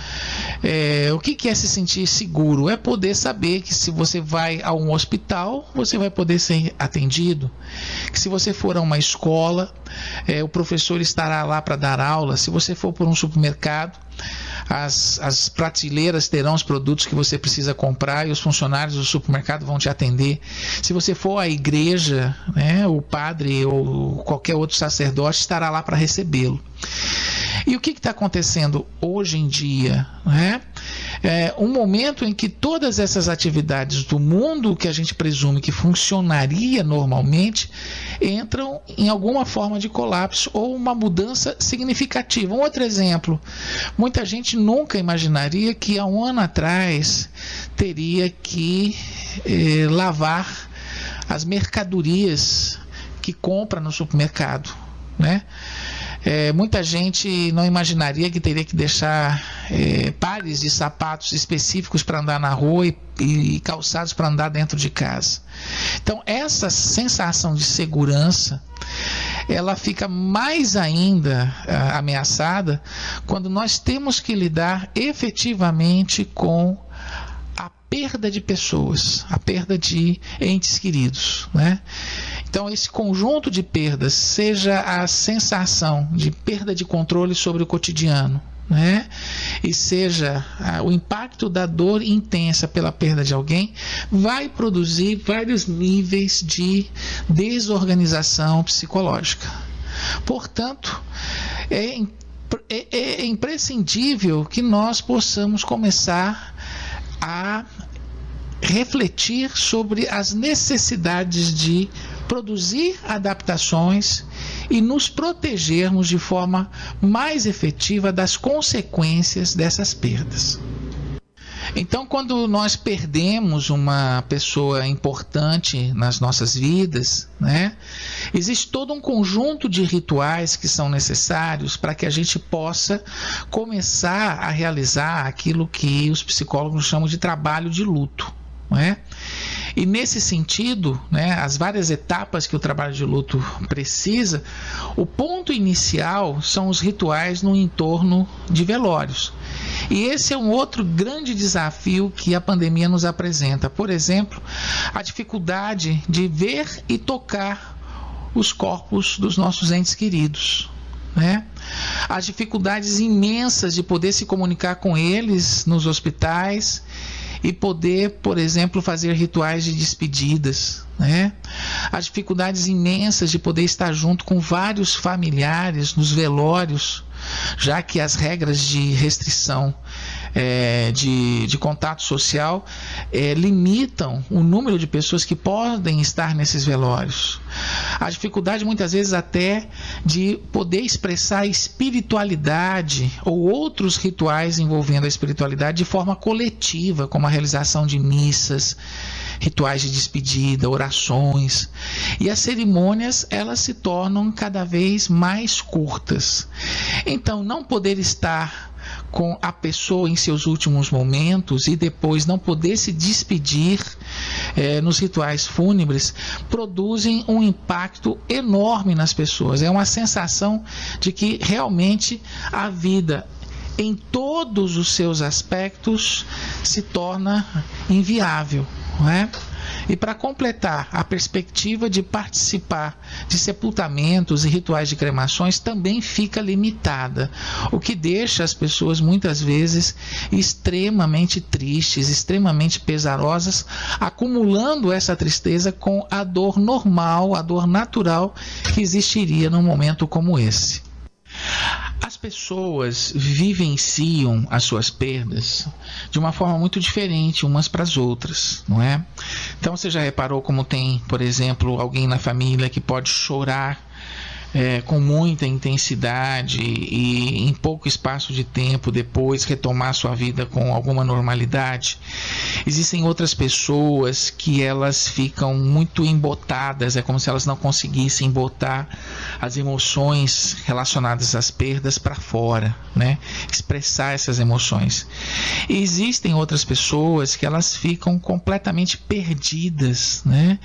S6: é, o que, que é se sentir seguro? É poder saber que se você vai a um hospital, você vai poder ser atendido. Que se você for a uma escola, é, o professor estará lá para dar aula. Se você for por um supermercado, as, as prateleiras terão os produtos que você precisa comprar e os funcionários do supermercado vão te atender. Se você for à igreja, né, o padre ou qualquer outro sacerdote estará lá para recebê-lo. E o que está acontecendo hoje em dia? Né? É um momento em que todas essas atividades do mundo que a gente presume que funcionaria normalmente entram em alguma forma de colapso ou uma mudança significativa. Um outro exemplo: muita gente nunca imaginaria que há um ano atrás teria que eh, lavar as mercadorias que compra no supermercado, né? É, muita gente não imaginaria que teria que deixar é, pares de sapatos específicos para andar na rua e, e calçados para andar dentro de casa. Então, essa sensação de segurança ela fica mais ainda ameaçada quando nós temos que lidar efetivamente com a perda de pessoas, a perda de entes queridos, né? Então, esse conjunto de perdas, seja a sensação de perda de controle sobre o cotidiano, né? e seja ah, o impacto da dor intensa pela perda de alguém, vai produzir vários níveis de desorganização psicológica. Portanto, é, é, é imprescindível que nós possamos começar a refletir sobre as necessidades de produzir adaptações e nos protegermos de forma mais efetiva das consequências dessas perdas. Então, quando nós perdemos uma pessoa importante nas nossas vidas, né, existe todo um conjunto de rituais que são necessários para que a gente possa começar a realizar aquilo que os psicólogos chamam de trabalho de luto. Não é? E nesse sentido, né, as várias etapas que o trabalho de luto precisa, o ponto inicial são os rituais no entorno de velórios. E esse é um outro grande desafio que a pandemia nos apresenta. Por exemplo, a dificuldade de ver e tocar os corpos dos nossos entes queridos. Né? As dificuldades imensas de poder se comunicar com eles nos hospitais e poder, por exemplo, fazer rituais de despedidas, né? As dificuldades imensas de poder estar junto com vários familiares nos velórios, já que as regras de restrição é, de, de contato social é, limitam o número de pessoas que podem estar nesses velórios. A dificuldade, muitas vezes, até de poder expressar a espiritualidade ou outros rituais envolvendo a espiritualidade de forma coletiva, como a realização de missas rituais de despedida, orações. E as cerimônias, elas se tornam cada vez mais curtas. Então, não poder estar com a pessoa em seus últimos momentos e depois não poder se despedir eh, nos rituais fúnebres produzem um impacto enorme nas pessoas. É uma sensação de que realmente a vida em todos os seus aspectos se torna inviável. Não é? E para completar, a perspectiva de participar de sepultamentos e rituais de cremações também fica limitada, o que deixa as pessoas muitas vezes extremamente tristes, extremamente pesarosas, acumulando essa tristeza com a dor normal, a dor natural que existiria num momento como esse. As pessoas vivenciam as suas perdas de uma forma muito diferente umas para as outras, não é? Então você já reparou como tem, por exemplo, alguém na família que pode chorar é, com muita intensidade e em pouco espaço de tempo depois retomar sua vida com alguma normalidade. Existem outras pessoas que elas ficam muito embotadas, é como se elas não conseguissem botar as emoções relacionadas às perdas para fora, né? Expressar essas emoções. E existem outras pessoas que elas ficam completamente perdidas, né?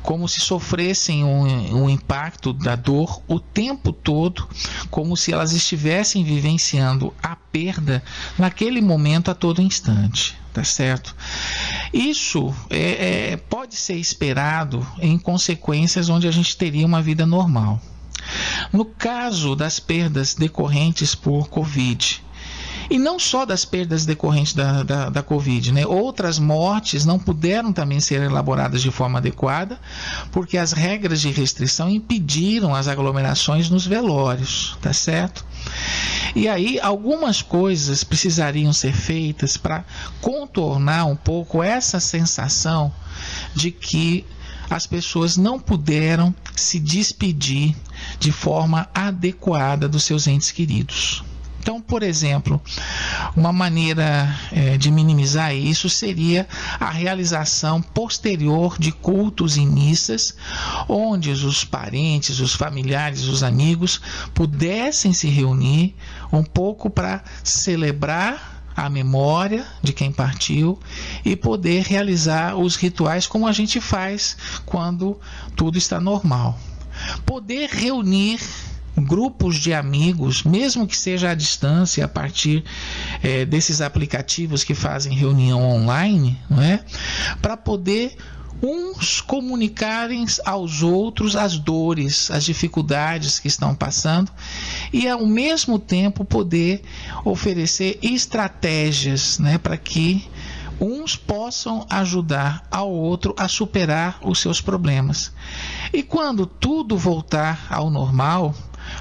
S6: Como se sofressem um, um impacto da dor o tempo todo, como se elas estivessem vivenciando a perda naquele momento a todo instante. Tá certo? Isso é, é, pode ser esperado em consequências onde a gente teria uma vida normal. No caso das perdas decorrentes por Covid, e não só das perdas decorrentes da, da, da, Covid, né? Outras mortes não puderam também ser elaboradas de forma adequada, porque as regras de restrição impediram as aglomerações nos velórios, tá certo? E aí algumas coisas precisariam ser feitas para contornar um pouco essa sensação de que as pessoas não puderam se despedir de forma adequada dos seus entes queridos. Então, por exemplo, uma maneira é, de minimizar isso seria a realização posterior de cultos e missas, onde os parentes, os familiares, os amigos pudessem se reunir um pouco para celebrar a memória de quem partiu e poder realizar os rituais como a gente faz quando tudo está normal. Poder reunir grupos de amigos, mesmo que seja à distância, a partir é, desses aplicativos que fazem reunião online, é? para poder uns comunicarem aos outros as dores, as dificuldades que estão passando e ao mesmo tempo poder oferecer estratégias né, para que uns possam ajudar ao outro a superar os seus problemas. E quando tudo voltar ao normal,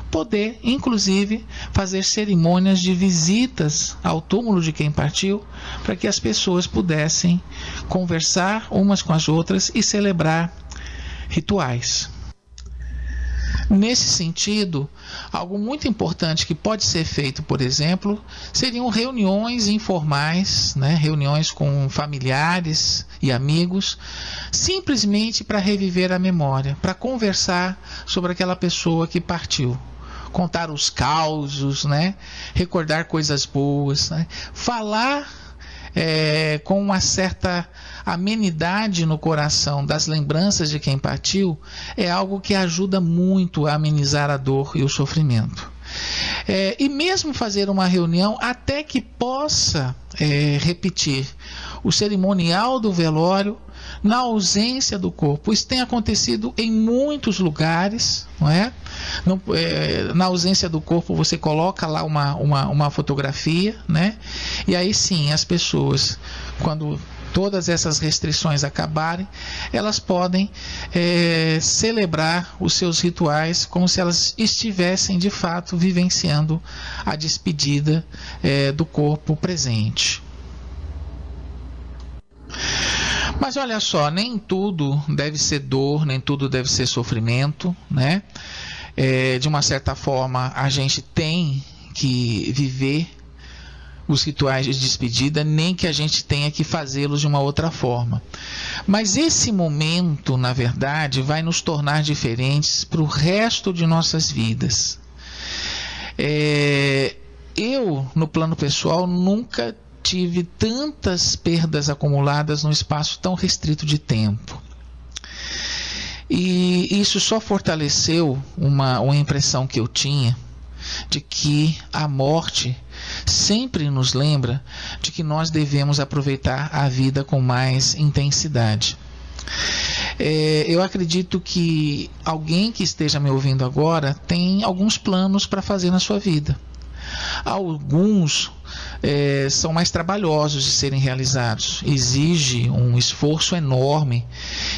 S6: poder, inclusive, fazer cerimônias de visitas ao túmulo de quem partiu, para que as pessoas pudessem conversar umas com as outras e celebrar rituais. Nesse sentido, algo muito importante que pode ser feito, por exemplo, seriam reuniões informais, né, reuniões com familiares e amigos, simplesmente para reviver a memória, para conversar sobre aquela pessoa que partiu contar os causos, né? recordar coisas boas, né? falar é, com uma certa amenidade no coração das lembranças de quem partiu é algo que ajuda muito a amenizar a dor e o sofrimento. é, e mesmo fazer uma reunião até que possa é, repetir o cerimonial do velório na ausência do corpo. Isso tem acontecido em muitos lugares, não é? é? na ausência do corpo, você coloca lá uma, uma, uma fotografia, né? E aí sim, as pessoas, quando todas essas restrições acabarem, elas podem é, celebrar os seus rituais como se elas estivessem de fato vivenciando a despedida é, do corpo presente. Mas olha só, nem tudo deve ser dor, nem tudo deve ser sofrimento, né? É, de uma certa forma, a gente tem que viver os rituais de despedida, nem que a gente tenha que fazê-los de uma outra forma. Mas esse momento, na verdade, vai nos tornar diferentes para o resto de nossas vidas. É, eu, no plano pessoal, nunca tive tantas perdas acumuladas num espaço tão restrito de tempo. E isso só fortaleceu uma, uma impressão que eu tinha de que a morte sempre nos lembra de que nós devemos aproveitar a vida com mais intensidade. É, eu acredito que alguém que esteja me ouvindo agora tem alguns planos para fazer na sua vida. Alguns é, são mais trabalhosos de serem realizados. Exige um esforço enorme,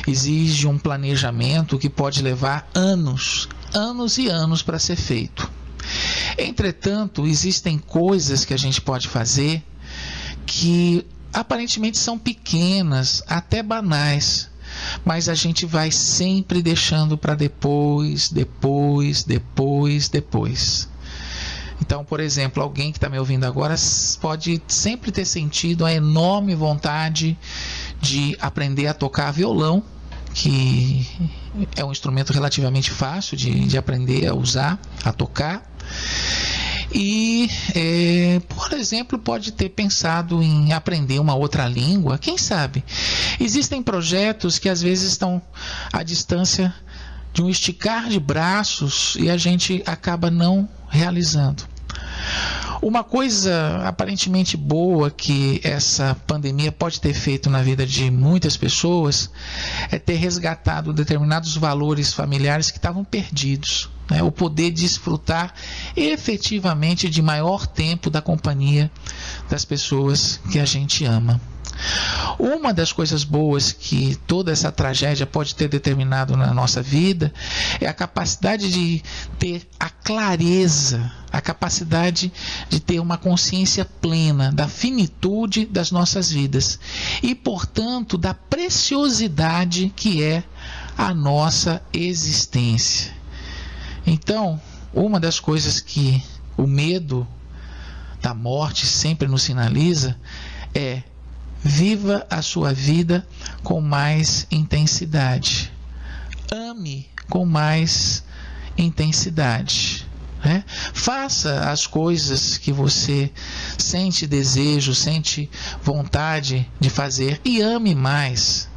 S6: exige um planejamento que pode levar anos, anos e anos para ser feito. Entretanto, existem coisas que a gente pode fazer que aparentemente são pequenas, até banais, mas a gente vai sempre deixando para depois, depois, depois, depois. Então, por exemplo, alguém que está me ouvindo agora pode sempre ter sentido a enorme vontade de aprender a tocar violão, que é um instrumento relativamente fácil de, de aprender a usar, a tocar. E, é, por exemplo, pode ter pensado em aprender uma outra língua, quem sabe? Existem projetos que às vezes estão à distância de um esticar de braços e a gente acaba não realizando. Uma coisa aparentemente boa que essa pandemia pode ter feito na vida de muitas pessoas é ter resgatado determinados valores familiares que estavam perdidos. Né? O poder desfrutar efetivamente de maior tempo da companhia das pessoas que a gente ama. Uma das coisas boas que toda essa tragédia pode ter determinado na nossa vida é a capacidade de ter a clareza, a capacidade de ter uma consciência plena da finitude das nossas vidas e, portanto, da preciosidade que é a nossa existência. Então, uma das coisas que o medo da morte sempre nos sinaliza é Viva a sua vida com mais intensidade. Ame com mais intensidade. Né? Faça as coisas que você sente desejo, sente vontade de fazer e ame mais.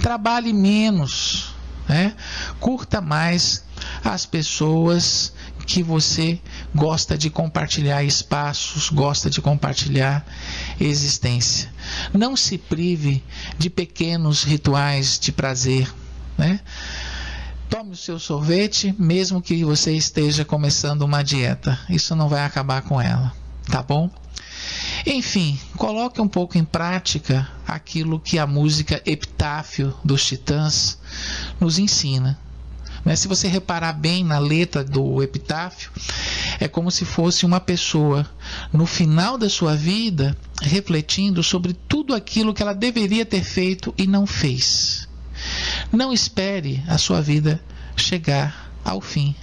S6: Trabalhe menos. Né? Curta mais as pessoas que você gosta de compartilhar espaços, gosta de compartilhar existência. Não se prive de pequenos rituais de prazer, né? Tome o seu sorvete, mesmo que você esteja começando uma dieta. Isso não vai acabar com ela, tá bom? Enfim, coloque um pouco em prática aquilo que a música Epitáfio dos Titãs nos ensina. Mas se você reparar bem na letra do epitáfio, é como se fosse uma pessoa no final da sua vida refletindo sobre tudo aquilo que ela deveria ter feito e não fez. Não espere a sua vida chegar ao fim.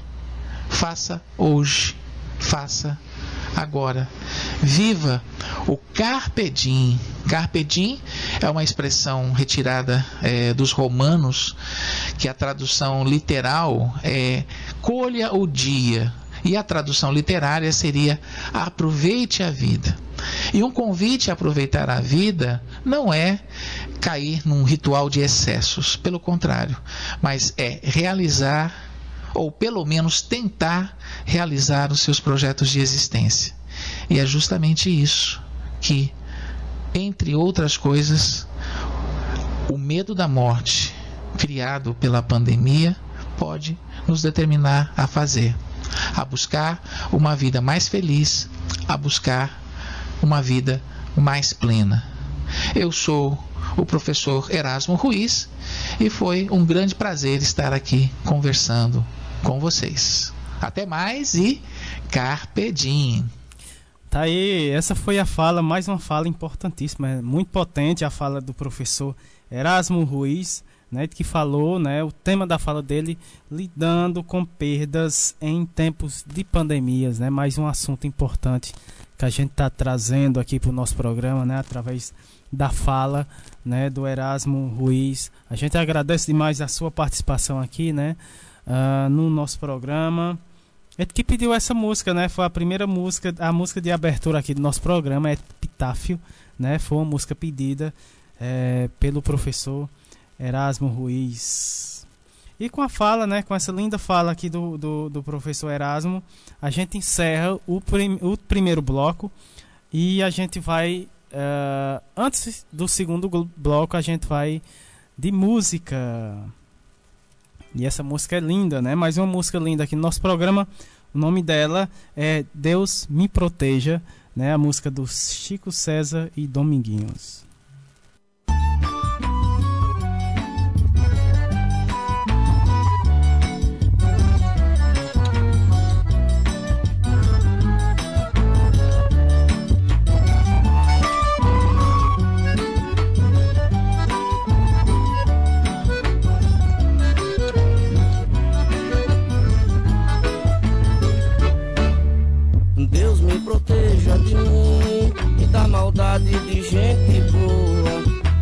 S6: Faça hoje, faça agora. Viva o Carpe Diem. Carpe Diem é uma expressão retirada é, dos romanos, que a tradução literal é colha o dia. E a tradução literária seria aproveite a vida. E um convite a aproveitar a vida não é cair num ritual de excessos, pelo contrário, mas é realizar ou pelo menos tentar realizar os seus projetos de existência. E é justamente isso que, entre outras coisas, o medo da morte criado pela pandemia pode nos determinar a fazer, a buscar uma vida mais feliz, a buscar uma vida mais plena. Eu sou o professor Erasmo Ruiz e foi um grande prazer estar aqui conversando com vocês. Até mais e Carpe Diem.
S1: Tá aí, essa foi a fala, mais uma fala importantíssima, muito potente a fala do professor Erasmo Ruiz, né, que falou, né, o tema da fala dele, lidando com perdas em tempos de pandemias, né, mais um assunto importante que a gente está trazendo aqui para o nosso programa, né, através da fala, né, do Erasmo Ruiz. A gente agradece demais a sua participação aqui, né, uh, no nosso programa. Ele que pediu essa música, né, foi a primeira música, a música de abertura aqui do nosso programa, é Epitáfio, né, foi uma música pedida é, pelo professor Erasmo Ruiz. E com a fala, né, com essa linda fala aqui do, do, do professor Erasmo, a gente encerra o, prim, o primeiro bloco e a gente vai. Uh, antes do segundo bloco, a gente vai de música. E essa música é linda, né? Mais uma música linda aqui no nosso programa. O nome dela é Deus Me Proteja, né? A música do Chico César e Dominguinhos.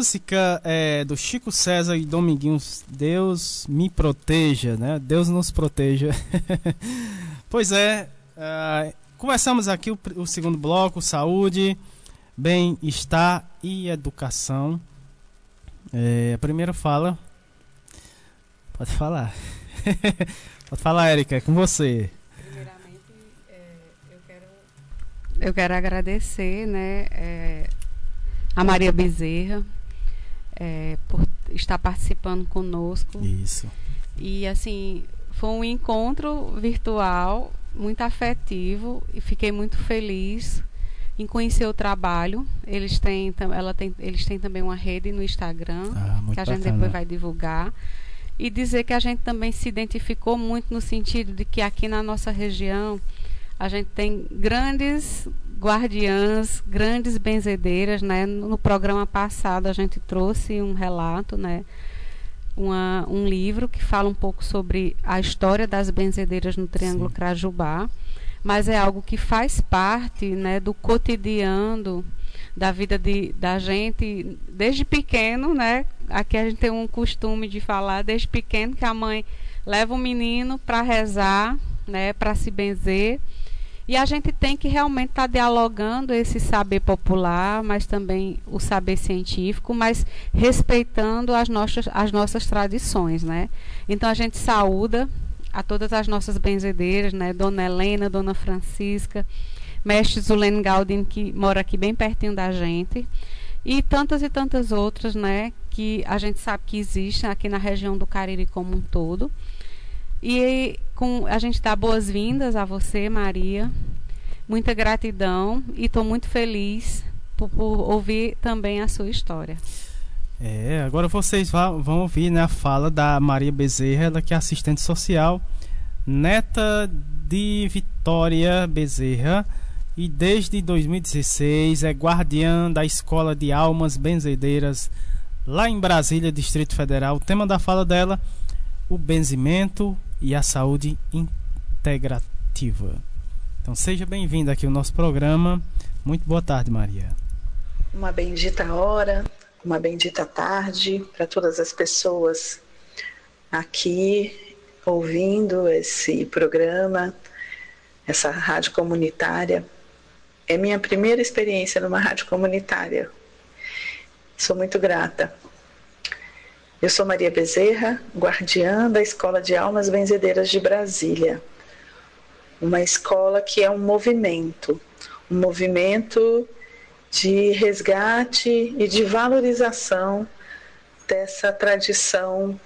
S1: Música é, do Chico César e Dominguinhos. Deus me proteja, né? Deus nos proteja. (laughs) pois é, ah, começamos aqui o, o segundo bloco: saúde, bem-estar e educação. É, a primeira fala. Pode falar. (laughs) Pode falar, Érica, é com você.
S2: Primeiramente, é, eu quero eu quero agradecer, né, é, a Maria Bezerra é, por estar participando conosco
S1: Isso.
S2: e assim foi um encontro virtual muito afetivo e fiquei muito feliz em conhecer o trabalho. Eles têm, ela tem, eles têm também uma rede no Instagram
S1: Ah,
S2: que a gente
S1: bacana.
S2: depois vai divulgar. E dizer que a gente também se identificou muito no sentido de que aqui na nossa região a gente tem grandes guardiãs, grandes benzedeiras, né? No programa passado a gente trouxe um relato, né? Uma, um livro que fala um pouco sobre a história das benzedeiras no Triângulo
S1: Sim.
S2: Crajubá, mas é algo que faz parte, né, do cotidiano da vida de, da gente desde pequeno, né? Aqui a gente tem um costume de falar desde pequeno que a mãe leva o menino para rezar, né, para se benzer. E a gente tem que realmente estar dialogando esse saber popular, mas também o saber científico, mas respeitando as nossas, as nossas tradições, né? Então a gente saúda a todas as nossas benzedeiras, né? Dona Helena, Dona Francisca, Mestre Zulene Galdin, que mora aqui bem pertinho da gente, e tantas e tantas outras, né? Que a gente sabe que existem aqui na região do Cariri como um todo. E com, a gente dá boas-vindas a você, Maria. Muita gratidão e estou muito feliz por, por ouvir também a sua história.
S1: É, agora vocês va- vão ouvir né, a fala da Maria Bezerra, ela que é assistente social, neta de Vitória Bezerra e desde 2016 é guardiã da Escola de Almas Benzedeiras lá em Brasília, Distrito Federal. O tema da fala dela, o benzimento e a saúde integrativa. Então seja bem-vinda aqui ao nosso programa. Muito boa tarde, Maria.
S7: uma bendita hora, uma bendita tarde para todas as pessoas aqui ouvindo esse programa, essa rádio comunitária. É minha primeira experiência numa rádio comunitária. Sou muito grata. Eu sou Maria Bezerra, guardiã da Escola de Almas Benzedeiras de Brasília. Uma escola que é um movimento, um movimento de resgate e de valorização dessa tradição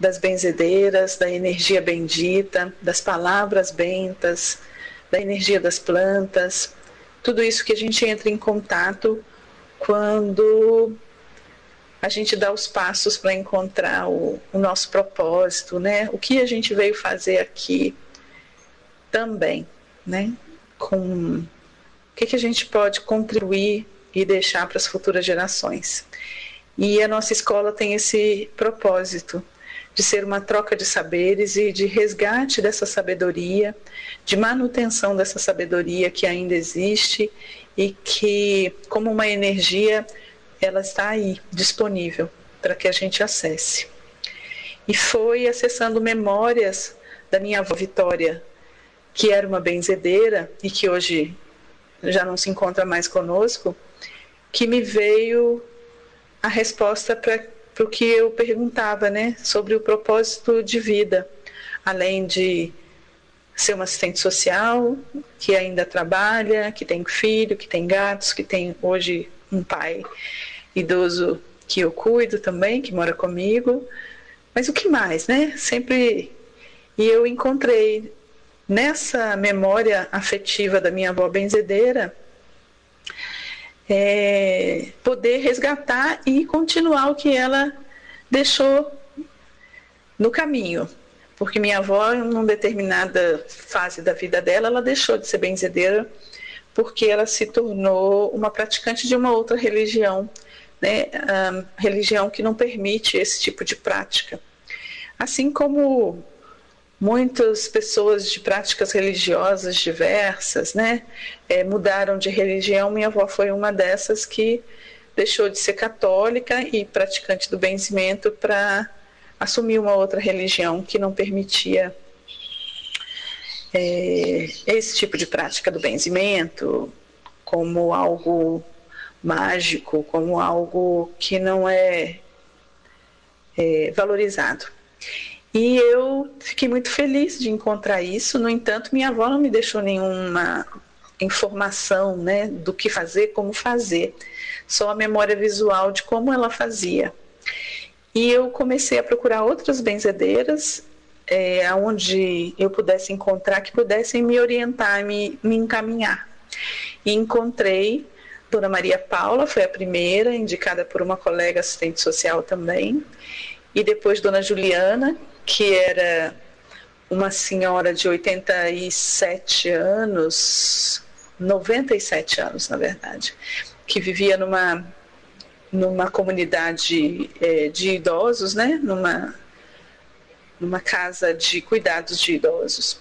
S7: das benzedeiras, da energia bendita, das palavras bentas, da energia das plantas, tudo isso que a gente entra em contato quando a gente dá os passos para encontrar o, o nosso propósito, né? O que a gente veio fazer aqui também, né? Com o que, que a gente pode contribuir e deixar para as futuras gerações. E a nossa escola tem esse propósito de ser uma troca de saberes e de resgate dessa sabedoria, de manutenção dessa sabedoria que ainda existe e que, como uma energia, ela está aí, disponível para que a gente acesse. E foi acessando memórias da minha avó Vitória, que era uma benzedeira e que hoje já não se encontra mais conosco, que me veio a resposta para o que eu perguntava, né, sobre o propósito de vida, além de ser uma assistente social, que ainda trabalha, que tem filho, que tem gatos, que tem hoje um pai idoso que eu cuido também, que mora comigo. Mas o que mais, né? Sempre. E eu encontrei nessa memória afetiva da minha avó benzedeira é, poder resgatar e continuar o que ela deixou no caminho. porque minha avó, em uma determinada fase da vida dela, ela deixou de ser benzedeira porque ela se tornou uma praticante de uma outra religião, né? Religião que não permite esse tipo de prática. Assim como muitas pessoas de práticas religiosas diversas, né, é, mudaram de religião. Minha avó foi uma dessas que deixou de ser católica e praticante do benzimento para assumir uma outra religião que não permitia é, esse tipo de prática do benzimento como algo mágico, como algo que não é, é valorizado. E eu fiquei muito feliz de encontrar isso. No entanto, minha avó não me deixou nenhuma informação né, do que fazer, como fazer, só a memória visual de como ela fazia. E eu comecei a procurar outras benzedeiras, é, onde eu pudesse encontrar, que pudessem me orientar, me, me encaminhar. E encontrei Dona Maria Paula, foi a primeira, indicada por uma colega assistente social também, e depois Dona Juliana, que era uma senhora de 87 anos, 97 anos, na verdade, que vivia numa numa comunidade é, de idosos, né? Numa numa casa de cuidados de idosos.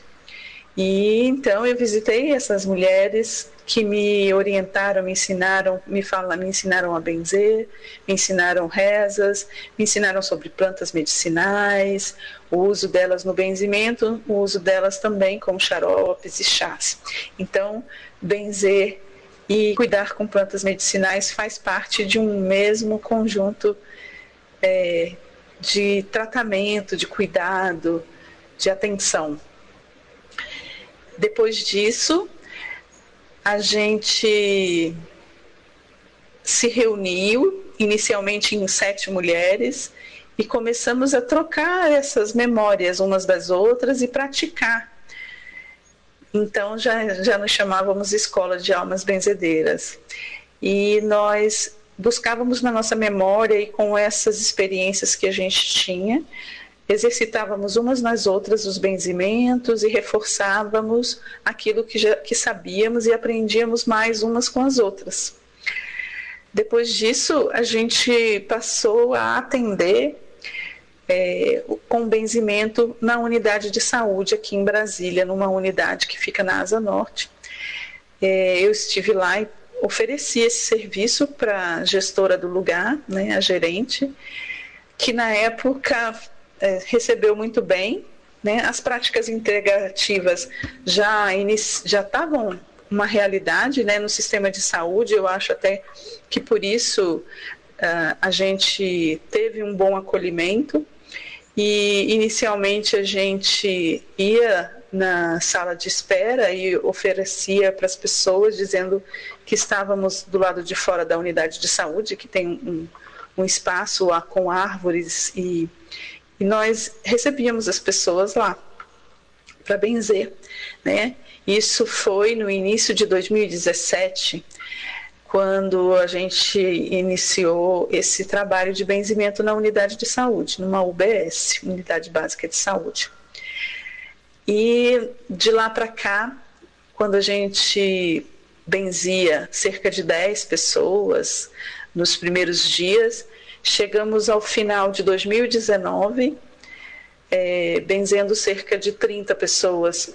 S7: E então eu visitei essas mulheres que me orientaram, me ensinaram, me falam, me ensinaram a benzer, me ensinaram rezas, me ensinaram sobre plantas medicinais, o uso delas no benzimento, o uso delas também como xaropes e chás. Então, benzer e cuidar com plantas medicinais faz parte de um mesmo conjunto é, de tratamento, de cuidado, de atenção. Depois disso, a gente se reuniu, inicialmente em sete mulheres, e começamos a trocar essas memórias umas das outras e praticar. Então já, já nos chamávamos Escola de Almas Benzedeiras. E nós buscávamos na nossa memória e com essas experiências que a gente tinha, exercitávamos umas nas outras os benzimentos e reforçávamos aquilo que, já, que sabíamos e aprendíamos mais umas com as outras. Depois disso, a gente passou a atender é, com benzimento na unidade de saúde aqui em Brasília, numa unidade que fica na Asa Norte. É, eu estive lá e ofereci esse serviço para a gestora do lugar, né, a gerente, que na época é, recebeu muito bem. Né? As práticas integrativas já já estavam uma realidade né, no sistema de saúde. Eu acho até que por isso uh, a gente teve um bom acolhimento. E inicialmente a gente ia na sala de espera e oferecia para as pessoas, dizendo que estávamos do lado de fora da unidade de saúde, que tem um, um espaço com árvores e, e nós recebíamos as pessoas lá para benzer, né? Isso foi no início de 2017, quando a gente iniciou esse trabalho de benzimento na unidade de saúde, numa UBS, Unidade Básica de Saúde. E de lá para cá, quando a gente benzia cerca de 10 pessoas nos primeiros dias, Chegamos ao final de 2019, é, benzendo cerca de 30 pessoas,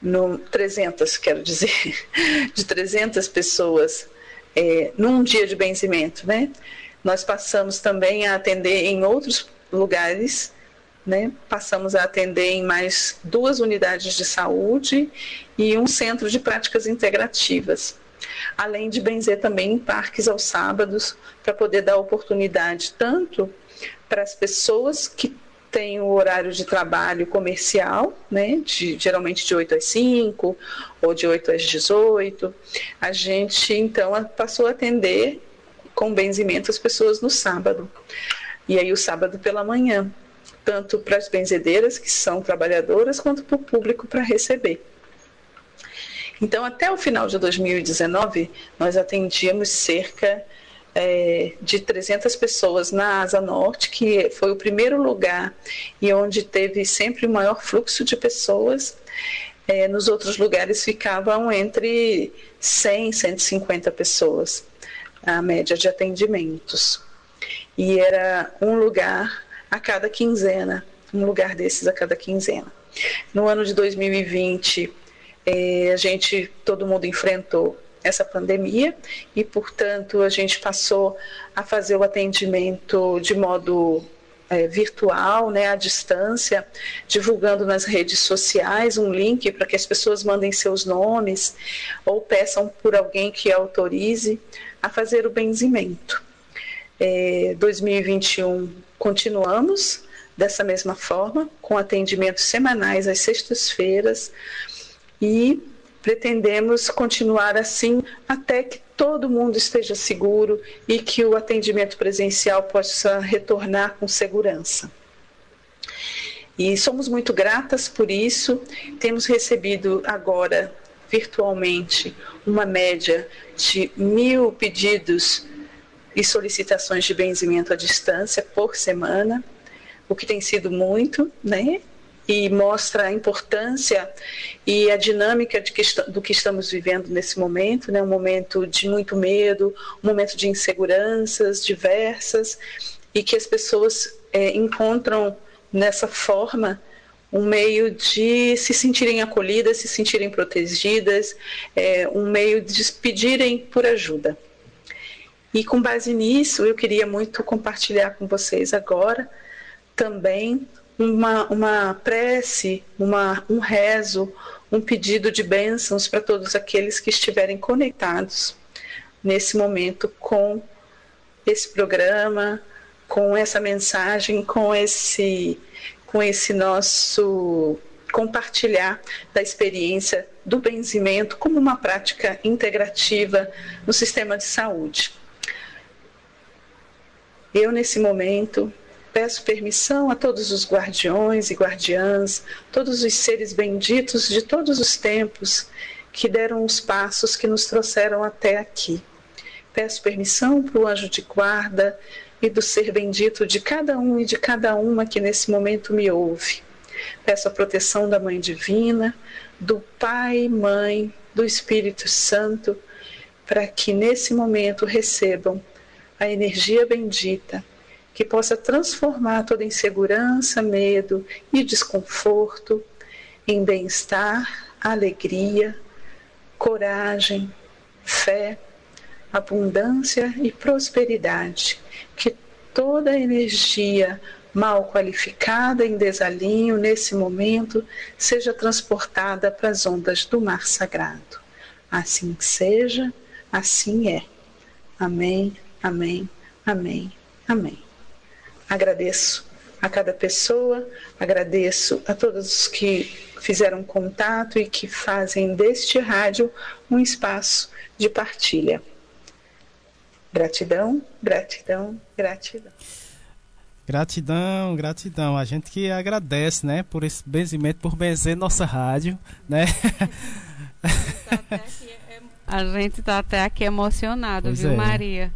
S7: no, 300, quero dizer, (laughs) de 300 pessoas é, num dia de benzimento, né? Nós passamos também a atender em outros lugares, né? Passamos a atender em mais duas unidades de saúde e um centro de práticas integrativas além de benzer também em parques aos sábados, para poder dar oportunidade tanto para as pessoas que têm o horário de trabalho comercial, né, de, geralmente de 8 às 5 ou de 8 às 18. A gente então passou a atender com benzimento as pessoas no sábado. E aí o sábado pela manhã, tanto para as benzedeiras que são trabalhadoras quanto para o público para receber. Então, até o final de 2019, nós atendíamos cerca é, de 300 pessoas na Asa Norte, que foi o primeiro lugar e onde teve sempre o maior fluxo de pessoas. É, nos outros lugares ficavam entre 100 e 150 pessoas, a média de atendimentos. E era um lugar a cada quinzena, um lugar desses a cada quinzena. No ano de 2020, é, a gente, todo mundo enfrentou essa pandemia e, portanto, a gente passou a fazer o atendimento de modo é, virtual, né, à distância, divulgando nas redes sociais um link para que as pessoas mandem seus nomes ou peçam por alguém que autorize a fazer o benzimento. É, 2021 continuamos dessa mesma forma, com atendimentos semanais às sextas-feiras e pretendemos continuar assim até que todo mundo esteja seguro e que o atendimento presencial possa retornar com segurança. E somos muito gratas por isso. Temos recebido agora, virtualmente, uma média de mil pedidos e solicitações de benzimento à distância por semana, o que tem sido muito, né? E mostra a importância e a dinâmica que, do que estamos vivendo nesse momento, né? um momento de muito medo, um momento de inseguranças diversas, e que as pessoas é, encontram nessa forma um meio de se sentirem acolhidas, se sentirem protegidas, é, um meio de pedirem por ajuda. E com base nisso, eu queria muito compartilhar com vocês agora também uma, uma prece, uma, um rezo, um pedido de bênçãos para todos aqueles que estiverem conectados nesse momento com esse programa, com essa mensagem, com esse, com esse nosso compartilhar da experiência do benzimento como uma prática integrativa no sistema de saúde. Eu, nesse momento, peço permissão a todos os guardiões e guardiãs, todos os seres benditos de todos os tempos que deram os passos que nos trouxeram até aqui. Peço permissão para o anjo de guarda e do ser bendito de cada um e de cada uma que nesse momento me ouve. Peço a proteção da Mãe Divina, do Pai, Mãe, do Espírito Santo, para que nesse momento recebam a energia bendita que possa transformar toda insegurança, medo e desconforto em bem-estar, alegria, coragem, fé, abundância e prosperidade. Que toda energia mal qualificada em desalinho nesse momento seja transportada para as ondas do mar sagrado. Assim seja, assim é. Amém, amém, amém, amém. Agradeço a cada pessoa, agradeço a todos os que fizeram contato e que fazem deste rádio um espaço de partilha. Gratidão, gratidão, gratidão.
S1: Gratidão, gratidão. A gente que agradece, né, por esse benzimento, por benzer nossa rádio, né?
S2: A gente está até aqui emocionado, pois viu, é. Maria?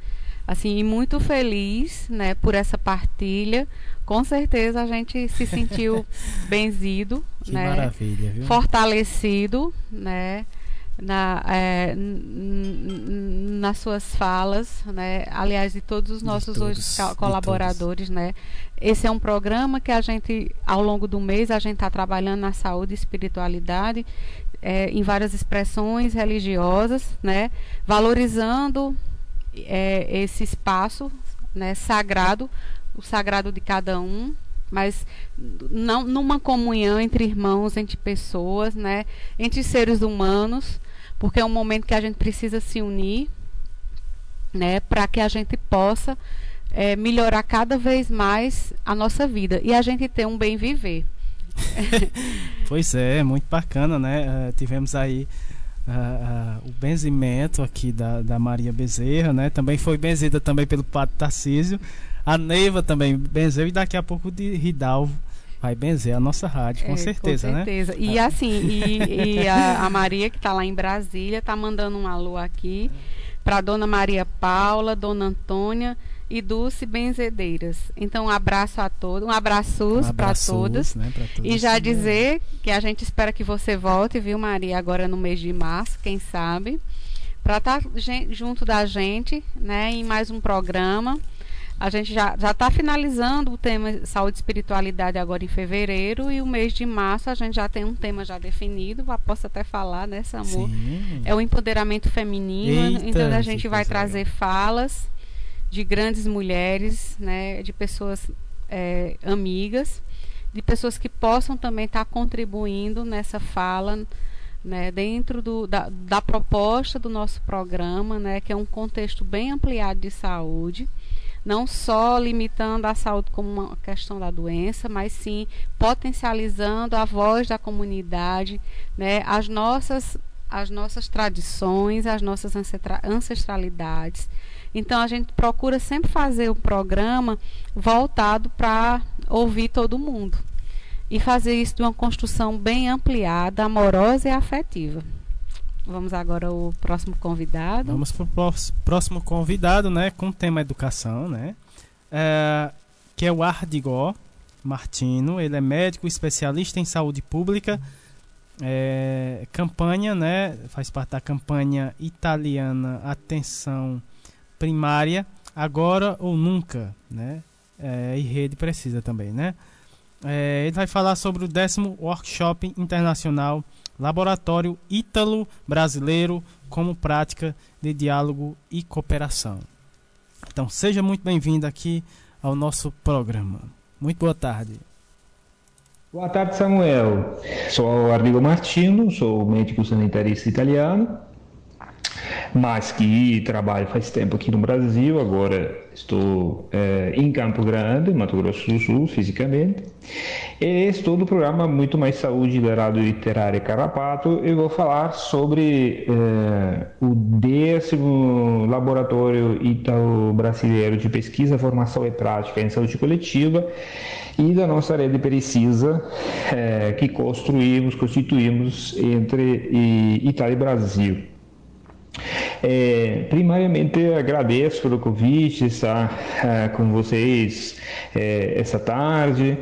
S2: Assim, e muito feliz, né, por essa partilha. Com certeza a gente se sentiu (laughs) benzido,
S1: que
S2: né,
S1: maravilha, viu?
S2: fortalecido, né, na, é, nas suas falas, né? Aliás, de todos os nossos todos, hoje colaboradores, né? Esse é um programa que a gente, ao longo do mês, a gente está trabalhando na saúde e espiritualidade é, em várias expressões religiosas, né? Valorizando é, esse espaço né, sagrado, o sagrado de cada um, mas não numa comunhão entre irmãos, entre pessoas, né, entre seres humanos, porque é um momento que a gente precisa se unir, né, para que a gente possa é, melhorar cada vez mais a nossa vida e a gente ter um bem viver. (laughs)
S1: pois é, muito bacana, né? Uh, tivemos aí o benzimento aqui da, da Maria Bezerra, né? Também foi benzida também pelo Padre Tarcísio. A Neiva também benzeu e daqui a pouco de Ridalvo vai benzer a nossa rádio, com
S2: é,
S1: certeza,
S2: com certeza.
S1: né?
S2: E assim, e, e a, a, Maria que está lá em Brasília está mandando um alô aqui, para Dona Maria Paula, Dona Antônia e Dulce Benzedeiras. Então, um abraço a todos, um abraços
S1: Um
S2: para todos.
S1: né, pra todos.
S2: E já dizer que a gente espera que você volte, viu, Maria, agora no mês de março, quem sabe, para estar junto da gente, né, em mais um programa. A gente já está finalizando o tema saúde e espiritualidade agora em fevereiro e o mês de março a gente já tem um tema já definido, posso até falar, né, Samu?
S1: Sim.
S2: É o empoderamento feminino,
S1: Eita,
S2: então a gente vai trazer falas de grandes mulheres, né, de pessoas é, amigas, de pessoas que possam também estar contribuindo nessa fala, né, dentro do, da, da proposta do nosso programa, né, que é um contexto bem ampliado de saúde, não só limitando a saúde como uma questão da doença, mas sim potencializando a voz da comunidade, né, as nossas as nossas tradições, as nossas ancestra- ancestralidades. Então a gente procura sempre fazer um programa voltado para ouvir todo mundo e fazer isso de uma construção bem ampliada, amorosa e afetiva. Vamos agora ao próximo convidado.
S1: Vamos para o próximo convidado, né? Com o tema educação, né? É, que é o Ardigó Martino. Ele é médico especialista em saúde pública. É, campanha, né? Faz parte da campanha italiana Atenção Primária, agora ou nunca, né? É, e rede precisa também, né? É, ele vai falar sobre o décimo workshop internacional Laboratório Ítalo Brasileiro como prática de diálogo e cooperação. Então, seja muito bem-vindo aqui ao nosso programa. Muito boa tarde.
S8: Boa tarde, Samuel. Sou Ardigo Martino, sou médico sanitarista italiano, mas que trabalho faz tempo aqui no Brasil. Agora estou é, em Campo Grande, Mato Grosso do Sul, fisicamente. E estou no programa Muito Mais Saúde Liderado Literária Carrapato e vou falar sobre é, o décimo Laboratório Ítalo Brasileiro de Pesquisa, Formação e Prática em Saúde Coletiva e da nossa rede Precisa, é, que construímos, constituímos entre Itália e Brasil. É, primariamente agradeço pelo convite, estar é, com vocês é, essa tarde.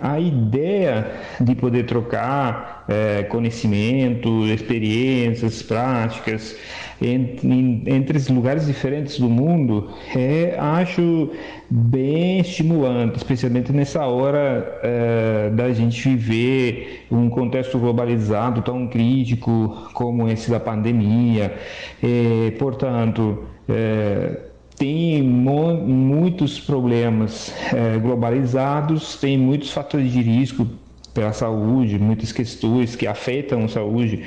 S8: a ideia de poder trocar conhecimento, experiências, práticas entre, entre lugares diferentes do mundo é, acho bem estimulante, especialmente nessa hora é, da gente viver um contexto globalizado tão crítico como esse da pandemia. É, portanto, é, tem muitos problemas é, globalizados, tem muitos fatores de risco pela saúde, muitas questões que afetam a saúde,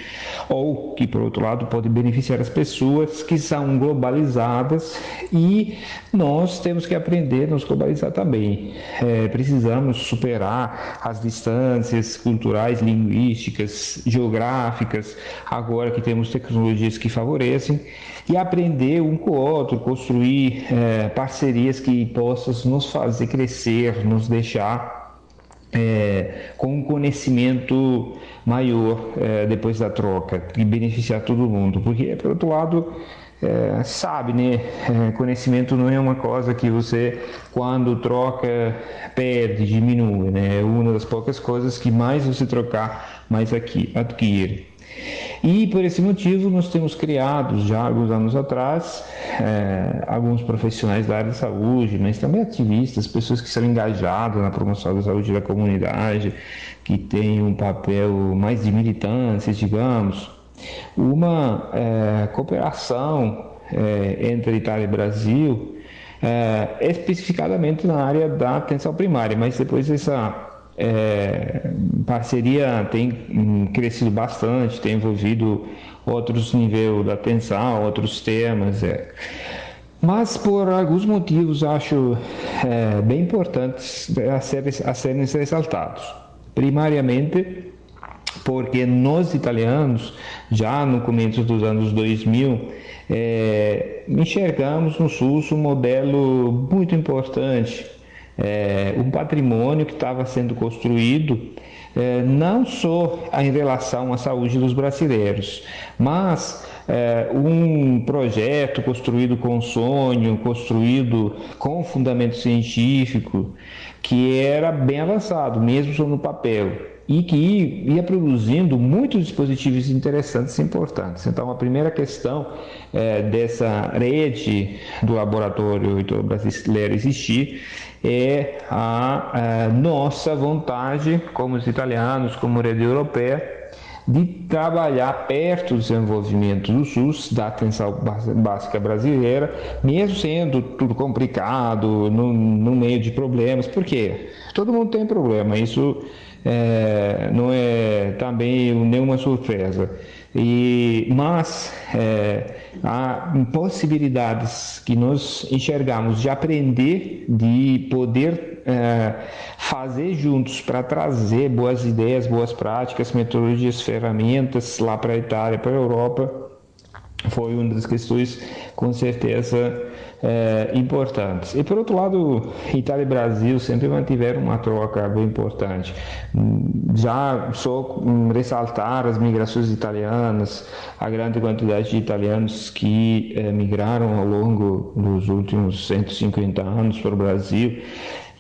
S8: ou que, por outro lado, podem beneficiar as pessoas que são globalizadas e nós temos que aprender a nos globalizar também. É, precisamos superar as distâncias culturais, linguísticas, geográficas, agora que temos tecnologias que favorecem, e aprender um com o outro, construir é, parcerias que possam nos fazer crescer, nos deixar é, com um conhecimento maior é, depois da troca e beneficiar todo mundo, porque por outro lado é, sabe, né? É, conhecimento não é uma coisa que você quando troca perde, diminui, né? É uma das poucas coisas que mais você trocar, mais aqui adquire. E por esse motivo nós temos criado já alguns anos atrás é, alguns profissionais da área de saúde, mas também ativistas, pessoas que são engajadas na promoção da saúde da comunidade, que têm um papel mais de militância, digamos, uma é, cooperação é, entre Itália e Brasil, especificadamente na área da atenção primária, mas depois essa é, parceria tem crescido bastante, tem envolvido outros níveis da atenção, outros temas. É. Mas por alguns motivos acho é, bem importantes a, ser, a serem ressaltados. Primariamente, porque nós italianos, já no começo dos anos 2000, é, enxergamos no SUS um modelo muito importante é, um patrimônio que estava sendo construído é, não só em relação à saúde dos brasileiros, mas é, um projeto construído com sonho, construído com fundamento científico, que era bem avançado, mesmo no papel e que ia produzindo muitos dispositivos interessantes e importantes. Então, a primeira questão é, dessa rede do laboratório brasileiro existir é a, a nossa vontade, como os italianos, como rede europeia, de trabalhar perto do desenvolvimento do SUS, da atenção básica brasileira, mesmo sendo tudo complicado, no, no meio de problemas, porque todo mundo tem problema, isso é, não é também nenhuma surpresa. E, mas é, há possibilidades que nós enxergamos de aprender, de poder é, fazer juntos para trazer boas ideias, boas práticas, metodologias, ferramentas lá para a Itália, para a Europa, foi uma das questões com certeza é, importantes. E por outro lado, Itália e Brasil sempre mantiveram uma troca bem importante. Já só ressaltar as migrações italianas, a grande quantidade de italianos que é, migraram ao longo dos últimos 150 anos para o Brasil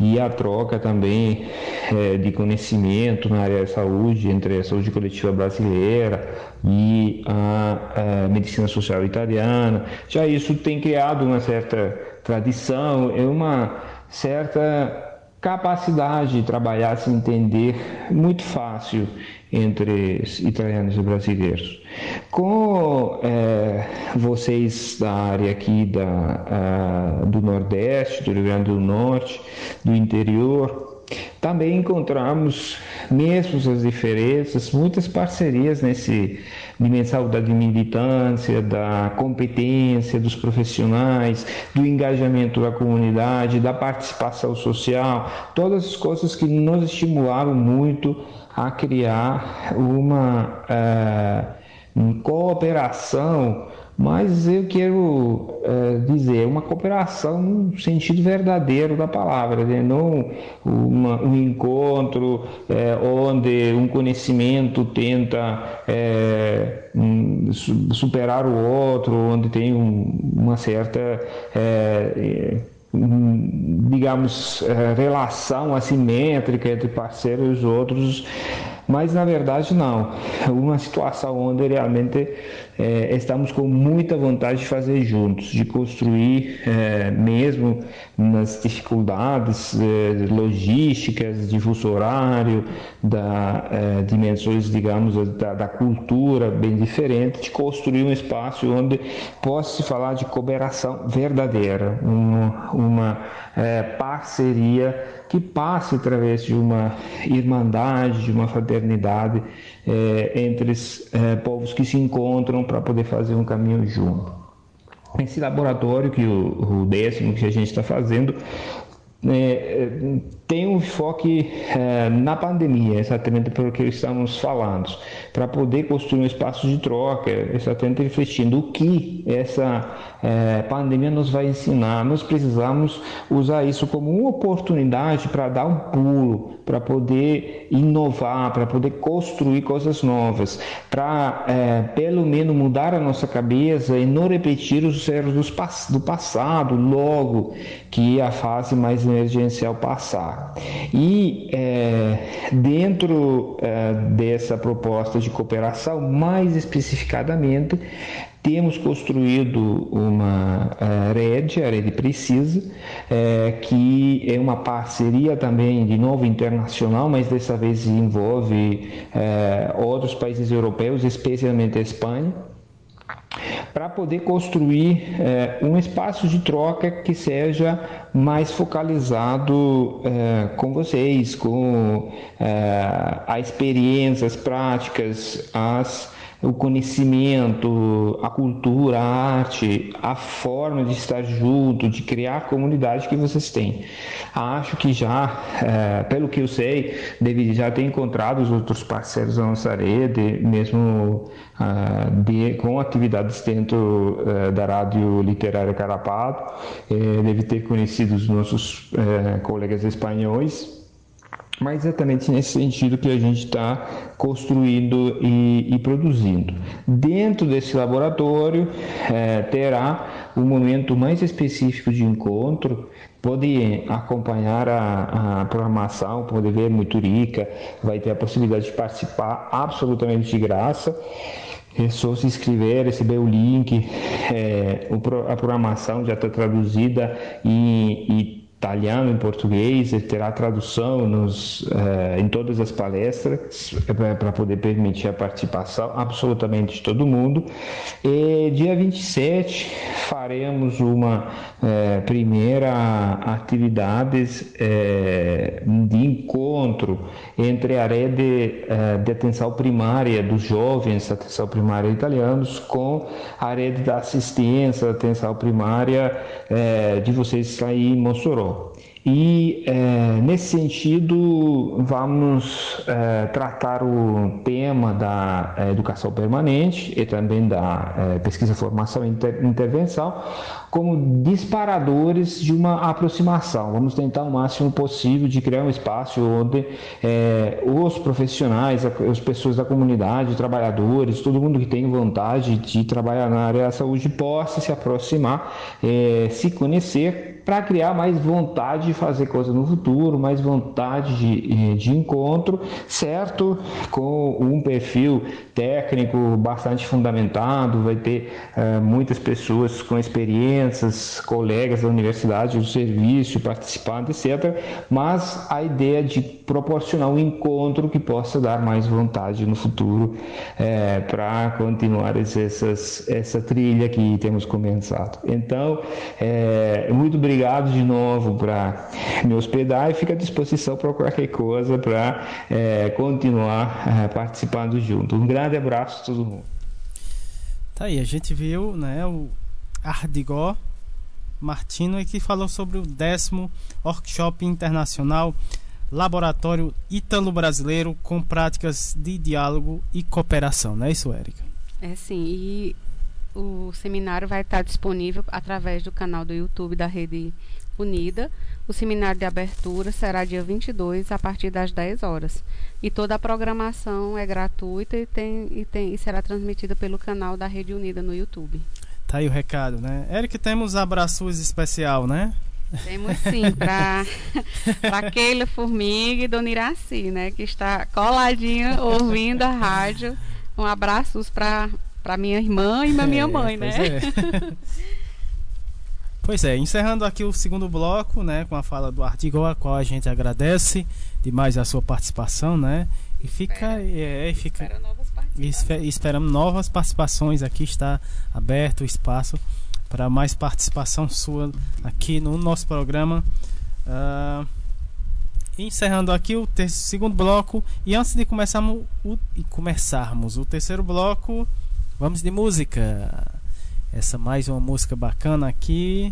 S8: e a troca também é, de conhecimento na área da saúde entre a saúde coletiva brasileira e a, a, medicina social italiana. Já isso tem criado uma certa tradição, é uma certa capacidade de trabalhar, se entender muito fácil entre italianos e brasileiros. Com é, vocês da área aqui da, do Nordeste, do Rio Grande do Norte, do interior, também encontramos, mesmo as diferenças, muitas parcerias nesse dimensão da militância, da competência dos profissionais, do engajamento da comunidade, da participação social, todas as coisas que nos estimularam muito a criar uma uh, cooperação, mas eu quero uh, dizer uma cooperação no sentido verdadeiro da palavra, né? não uma, um encontro uh, onde um conhecimento tenta superar o outro, onde tem um, uma certa digamos, eh, relação assimétrica entre parceiros e outros mas na verdade não. Uma situação onde realmente é, estamos com muita vontade de fazer juntos, de construir é, mesmo nas dificuldades é, logísticas, de fuso horário, da é, dimensões, digamos, da, da, cultura bem diferente, de construir um espaço onde possa se falar de cooperação verdadeira, uma, é, parceria que passe através de uma irmandade, de uma fraternidade é, entre os povos que se encontram para poder fazer um caminho junto. Esse laboratório que o, o décimo que a gente está fazendo é, tem um enfoque é, na pandemia, exatamente pelo que estamos falando, para poder construir um espaço de troca, exatamente refletindo o que essa é, pandemia nos vai ensinar. Nós precisamos usar isso como uma oportunidade para dar um pulo, para poder inovar, para poder construir coisas novas, para é, pelo menos mudar a nossa cabeça e não repetir os erros do passado, logo que a fase mais emergencial passar. E é, dentro é, dessa proposta de cooperação, mais especificadamente, temos construído uma uh, rede, a rede Precisa, é, que é uma parceria também, de novo, internacional, mas dessa vez envolve é, outros países europeus, especialmente a Espanha, para poder construir um espaço de troca que seja mais focalizado com vocês, com as práticas, as o conhecimento, a cultura, a arte, a forma de estar junto, de criar a comunidade que vocês têm. Acho que já, é, pelo que eu sei, deve já ter encontrado os outros parceiros da nossa rede, mesmo ah, de, com atividades dentro uh, da Rádio Literária Carapado, eh, deve ter conhecido os nossos colegas espanhóis mas exatamente nesse sentido que a gente está construindo e, e, produzindo. Dentro desse laboratório é, terá um momento mais específico de encontro, pode acompanhar a, a programação, pode ver muito rica, vai ter a possibilidade de participar absolutamente de graça. É só se inscrever, receber o link, é, a programação já está traduzida e, e italiano em português, terá tradução nos, eh, em todas as palestras eh, para poder permitir a participação absolutamente de todo mundo. E dia 27 faremos uma eh, primeira atividades de encontro entre a rede de atenção primária dos jovens, atenção primária italianos, com a rede da assistência, atenção primária de vocês aí em Mossoró. E é, nesse sentido, vamos é, tratar o tema da é, educação permanente e também da é, pesquisa, formação e inter intervenção como disparadores de uma aproximação. Vamos tentar o máximo possível de criar um espaço onde é, os profissionais, as pessoas da comunidade, trabalhadores, todo mundo que tem vontade de trabalhar na área da saúde possa se aproximar, é, se conhecer para criar mais vontade de fazer coisa no futuro, mais vontade de, de encontro, certo? Com um perfil técnico bastante fundamentado, vai ter é, muitas pessoas com experiência crianças, colegas da universidade, do serviço, participantes, etc. Mas a ideia de proporcionar um encontro que possa dar mais vontade no futuro é, para continuar essas, essa trilha que temos começado. Então, é, muito obrigado de novo para me hospedar e fica à disposição para qualquer coisa para é, continuar é, participando junto. Um grande abraço a todo mundo.
S1: Tá aí, a gente viu né, o, Ardigó Martino que falou sobre o décimo Workshop Internacional Laboratório Ítalo-Brasileiro com práticas de diálogo e cooperação, não é isso, Érica?
S2: É sim, e o seminário vai estar disponível através do canal do YouTube da Rede Unida. O seminário de abertura será dia 22, a partir das 10 horas. E toda a programação é gratuita e, tem, e, tem, e será transmitida pelo canal da Rede Unida no YouTube.
S1: Tá aí o recado, né? Eric, temos abraços especial, né?
S2: Temos sim, para (laughs) Keila Formiga e Dona Iraci, né? Que está coladinha ouvindo a rádio. Um abraço para minha irmã e para minha é, mãe, né?
S1: É. (laughs) pois é, encerrando aqui o segundo bloco, né? Com a fala do Artigo, a qual a gente agradece demais a sua participação, né? E fica. É, é, fica espera novas esperamos novas participações. Aqui está aberto o espaço para mais participação sua aqui no nosso programa. Uh, encerrando aqui o segundo bloco. E antes de começarmos o, e começarmos o terceiro bloco, vamos de música. Essa mais uma música bacana aqui.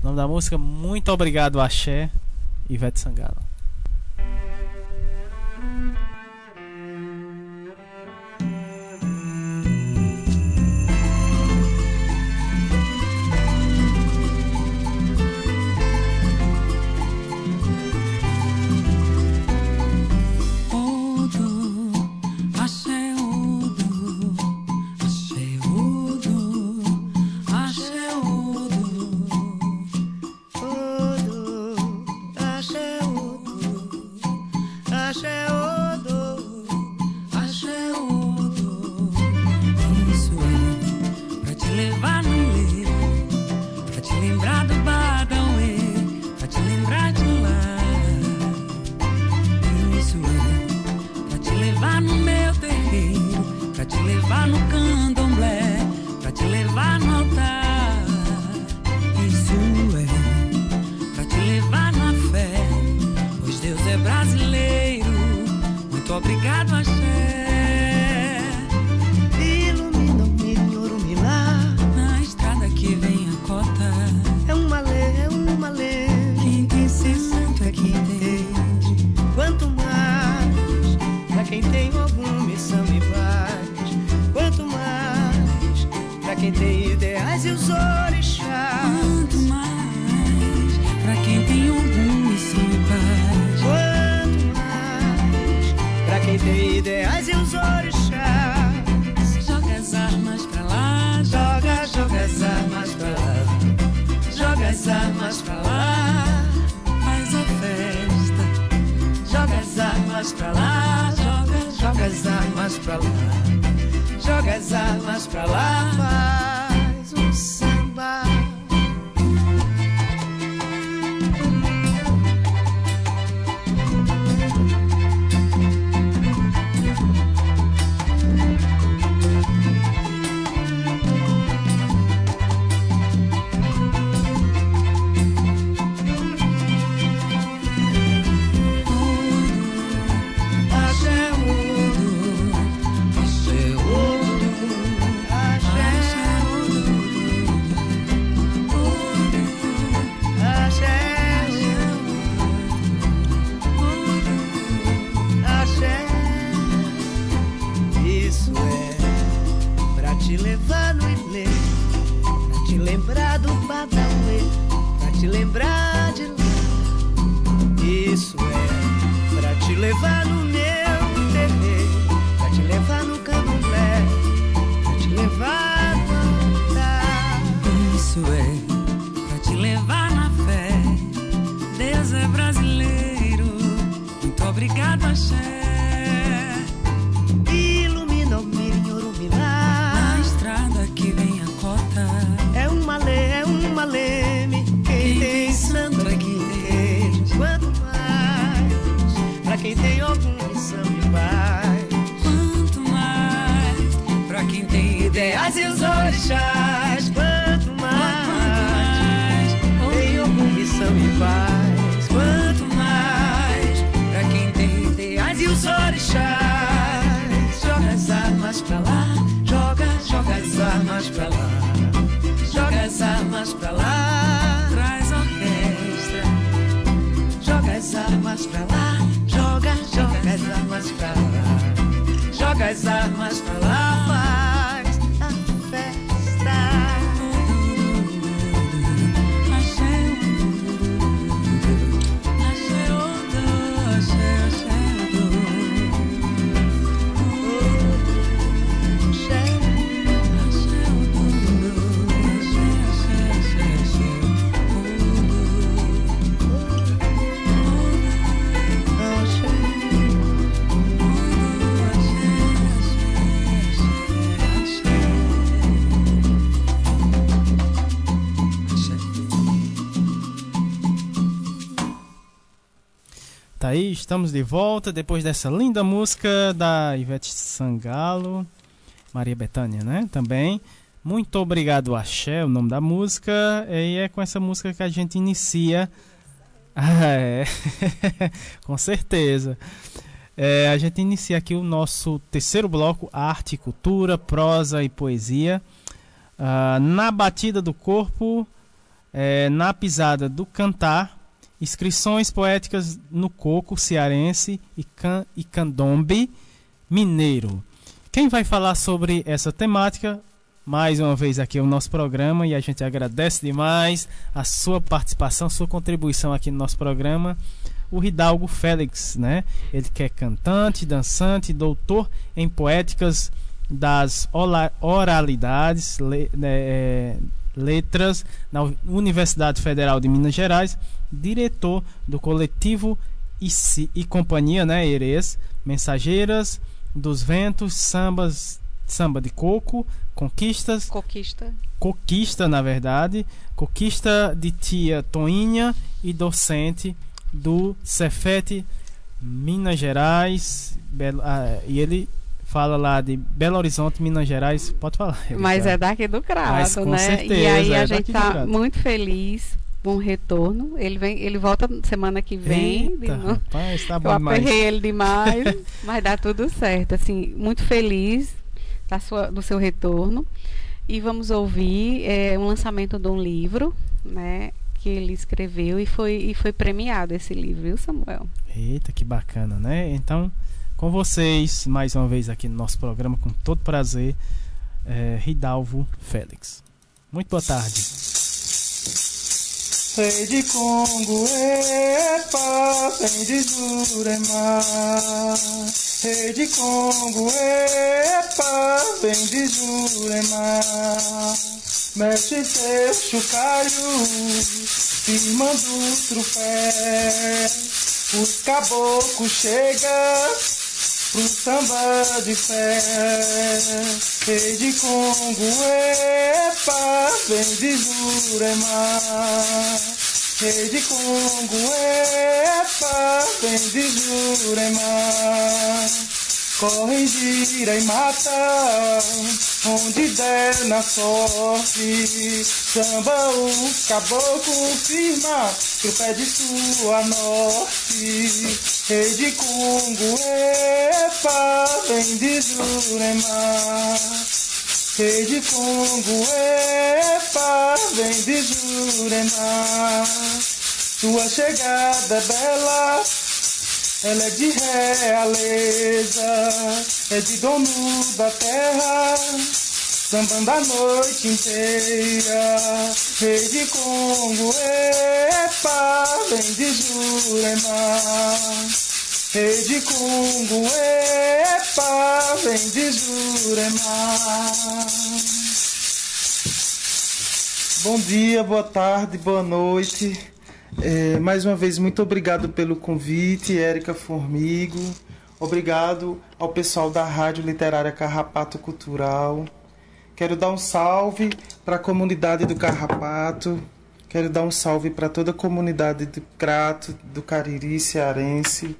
S1: O nome da música Muito Obrigado, Axé, Ivete Sangalo.
S9: no altar. Isso é pra te levar na fé. Pois Deus é brasileiro. Muito obrigado, Axé.
S10: de ideais e os orixás.
S9: Joga as
S10: armas pra lá, joga, joga as armas pra lá. Joga as armas pra lá, faz a festa. Joga as armas pra lá, joga, joga as armas pra lá. Joga as armas pra lá, faz. Te levar no ilê, pra te lembrar do Badauê, pra te lembrar de lá. Isso é pra te levar no meu terreiro, pra te levar no candomblé, pra te levar no altar.
S9: Isso é pra te levar na fé. Deus é brasileiro. Muito obrigado, axé.
S10: Orixás. Quanto mais, tem algum missão e paz. Quanto mais,
S9: pra quem tem
S10: ideais e os orixás. Joga as armas pra lá, joga, joga as armas pra lá. Joga as armas pra lá,
S9: traz orquestra.
S10: Joga as armas pra lá, joga, joga as armas pra lá. Joga as armas pra lá, faz
S1: Aí, estamos de volta depois dessa linda música da Ivete Sangalo, Maria Bethânia, né? Também. Muito obrigado, Axé, o nome da música. E é com essa música que a gente inicia. (laughs) Ah, é. (laughs) com certeza. É, a gente inicia aqui o nosso terceiro bloco: arte, cultura, prosa e poesia. Ah, na batida do corpo, é, na pisada do cantar, inscrições poéticas no coco cearense e, can, e candombe mineiro. Quem vai falar sobre essa temática? Mais uma vez aqui é o nosso programa e a gente agradece demais a sua participação, sua contribuição aqui no nosso programa. O Hidalgo Félix, né? Ele que é cantante, dançante, doutor em poéticas das oralidades, le- né, é, letras na Universidade Federal de Minas Gerais, diretor do coletivo e, Si- e companhia, né, Erês, Mensageiras dos Ventos, sambas, samba de coco, conquistas,
S2: Coquista.
S1: coquista, na verdade, coquista de tia Toinha e docente do Cefete Minas Gerais, Belo- ah, e ele fala lá de Belo Horizonte, Minas Gerais, pode falar.
S2: Mas
S1: Ricardo.
S2: é daqui do
S1: Mas
S2: Crato,
S1: com
S2: né?
S1: certeza,
S2: e aí
S1: é
S2: a gente tá muito feliz com o retorno. Ele vem, ele volta semana que vem.
S1: Eita,
S2: novo.
S1: rapaz, tá
S2: Eu
S1: bom demais.
S2: aperrei ele demais, (laughs) mas dá tudo certo. Assim, muito feliz da sua, do seu retorno. E vamos ouvir é, um lançamento de um livro, né? Que ele escreveu e foi, e foi premiado esse livro, viu, Samuel?
S1: Eita, que bacana, né? Então, com vocês, mais uma vez aqui no nosso programa, com todo prazer, é, Ridalvo Félix. Muito boa tarde.
S11: Rei de Congo, epa, vem de Jurema. Rei de Congo, epa, vem de Jurema. Mexe teu chocalho, firmando o trupé. os caboclos chegam pro samba de fé. Rei de Congo, epa, vem de Jurema. Rei de Congo, epa, vem de Jurema. Corre, gira e mata, onde der na sorte. Samba o caboclo firma, pro pé de sua norte. Rei de Congo, epa, vem de Jurema. Rei de Congo, epa, vem de Jurema. Sua chegada é bela, ela é de realeza, é de dono da terra, sambando a noite inteira. Rei de Congo, epa, vem de Jurema. Rei de Congo, epa, vem de Jurema. Bom dia, boa tarde, boa noite. É, mais uma vez, muito obrigado pelo convite, Érica Formigo. Obrigado ao pessoal da Rádio Literária Carrapato Cultural. Quero dar um salve para a comunidade do Carrapato. Quero dar um salve para toda a comunidade do Crato, do Cariri cearense.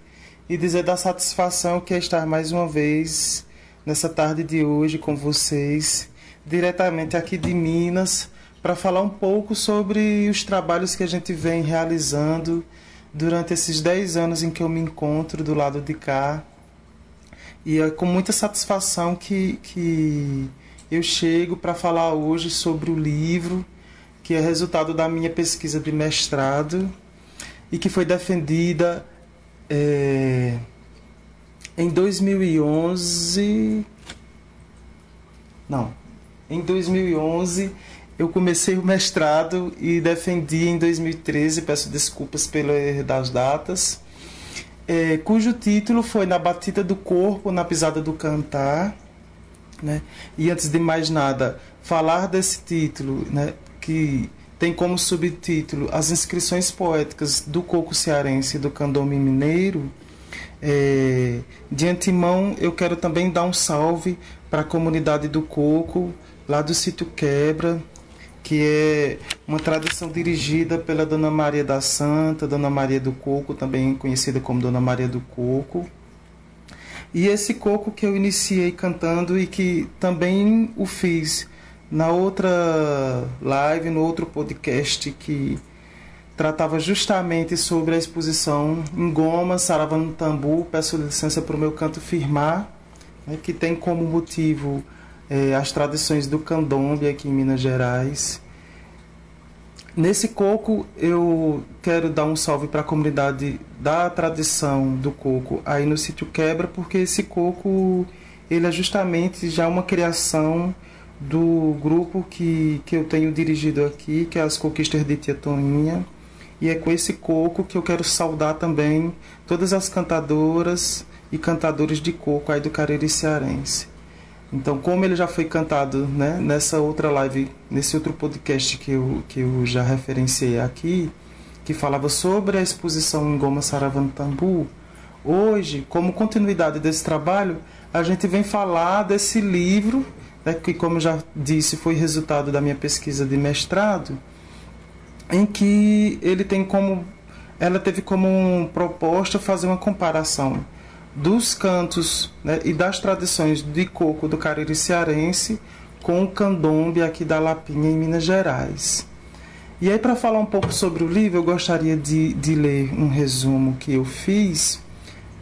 S11: E dizer da satisfação que é estar mais uma vez nessa tarde de hoje com vocês, diretamente aqui de Minas para falar um pouco sobre os trabalhos que a gente vem realizando durante esses 10 anos em que eu me encontro do lado de cá. E é com muita satisfação que, que eu chego para falar hoje sobre o livro, que é resultado da minha pesquisa de mestrado e que foi defendida é, em 2011. Não, em 2011 eu comecei o mestrado e defendi em 2013, peço desculpas pelo erro das datas, é, cujo título foi Na Batida do Corpo, na Pisada do Cantar. Né? E antes de mais nada, falar desse título, né, que tem como subtítulo As Inscrições Poéticas do Coco Cearense e do Candombe Mineiro. É, de antemão, eu quero também dar um salve para a comunidade do Coco, lá do sítio Quebra, que é uma tradição dirigida pela Dona Maria da Santa, Dona Maria do Coco, também conhecida como Dona Maria do Coco. E esse coco que eu iniciei cantando e que também o fiz na outra live, no outro podcast que tratava justamente sobre a exposição em Goma, Saravana Tambu, peço licença para o meu canto firmar, né, que tem como motivo é, as tradições do candomblé aqui em Minas Gerais. Nesse coco eu quero dar um salve para a comunidade da tradição do coco aí no sítio Quebra, porque esse coco ele é justamente já uma criação do grupo que, que eu tenho dirigido aqui, que é as Coquistas de Tia Toninha. E é com esse coco que eu quero saudar também todas as cantadoras e cantadores de coco aí do Cariri Cearense. Então, como ele já foi cantado né, nessa outra live, nesse outro podcast que eu, que eu já referenciei aqui, que falava sobre a exposição em Goma Saravantambu, hoje, como continuidade desse trabalho, a gente vem falar desse livro, né, que, como eu já disse, foi resultado da minha pesquisa de mestrado, em que ele tem como, ela teve como proposta fazer uma comparação dos cantos né, e das tradições de coco do Cariri cearense com o candombe aqui da Lapinha, em Minas Gerais. E aí, para falar um pouco sobre o livro, eu gostaria de, de ler um resumo que eu fiz,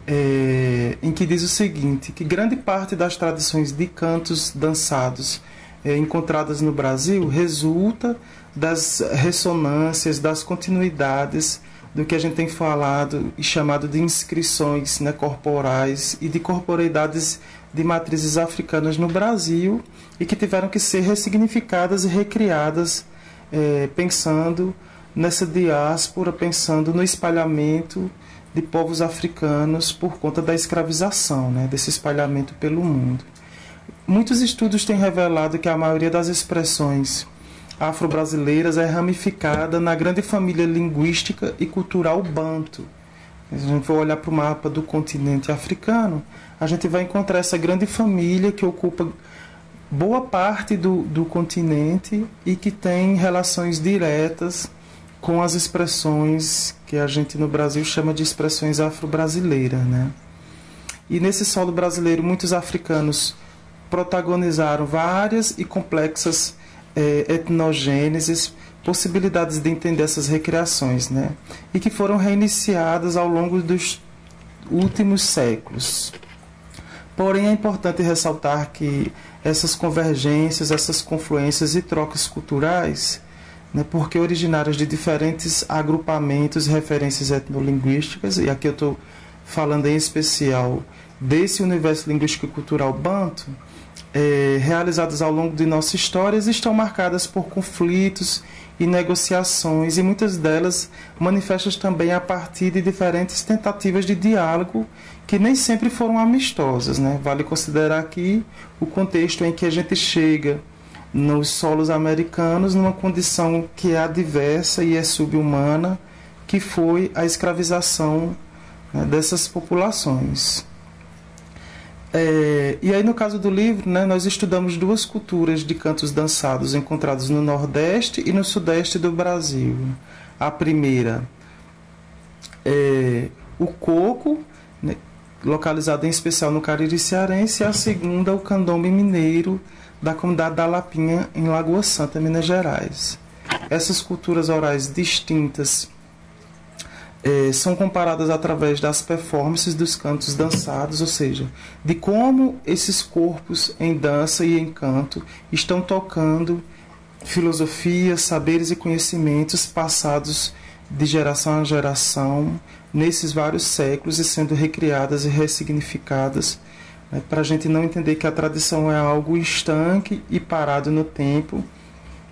S11: é, em que diz o seguinte: que grande parte das tradições de cantos dançados é, encontradas no Brasil resulta das ressonâncias, das continuidades do que a gente tem falado e chamado de inscrições né, corporais e de corporeidades de matrizes africanas no Brasil e que tiveram que ser ressignificadas e recriadas é, pensando nessa diáspora, pensando no espalhamento de povos africanos por conta da escravização, né, desse espalhamento pelo mundo. Muitos estudos têm revelado que a maioria das expressões afro-brasileiras é ramificada na grande família linguística e cultural banto, Se a gente for olhar para o mapa do continente africano, a gente vai encontrar essa grande família que ocupa boa parte do, do continente e que tem relações diretas com as expressões que a gente no Brasil chama de expressões afro-brasileiras, né? E nesse solo brasileiro, muitos africanos protagonizaram várias e complexas etnogêneses, possibilidades de entender essas recriações, né? E que foram reiniciadas ao longo dos últimos séculos. Porém, é importante ressaltar que essas convergências, essas confluências e trocas culturais, né, porque originárias de diferentes agrupamentos e referências etnolinguísticas, e aqui eu estou falando em especial desse universo linguístico e cultural banto, é, realizadas ao longo de nossa história, estão marcadas por conflitos e negociações, e muitas delas manifestas também a partir de diferentes tentativas de diálogo que nem sempre foram amistosas. Né? Vale considerar aqui o contexto em que a gente chega nos solos americanos numa condição que é adversa e é subhumana, que foi a escravização né, dessas populações. É, e aí, no caso do livro, né, nós estudamos duas culturas de cantos dançados encontrados no Nordeste e no Sudeste do Brasil. A primeira é o coco, né, localizado em especial no Cariri Cearense, e a segunda, o candombe mineiro, da comunidade da Lapinha, em Lagoa Santa, Minas Gerais. Essas culturas orais distintas eh, são comparadas através das performances dos cantos dançados, ou seja, de como esses corpos em dança e em canto estão tocando filosofias, saberes e conhecimentos passados de geração a geração nesses vários séculos e sendo recriadas e ressignificadas né, para a gente não entender que a tradição é algo estanque e parado no tempo,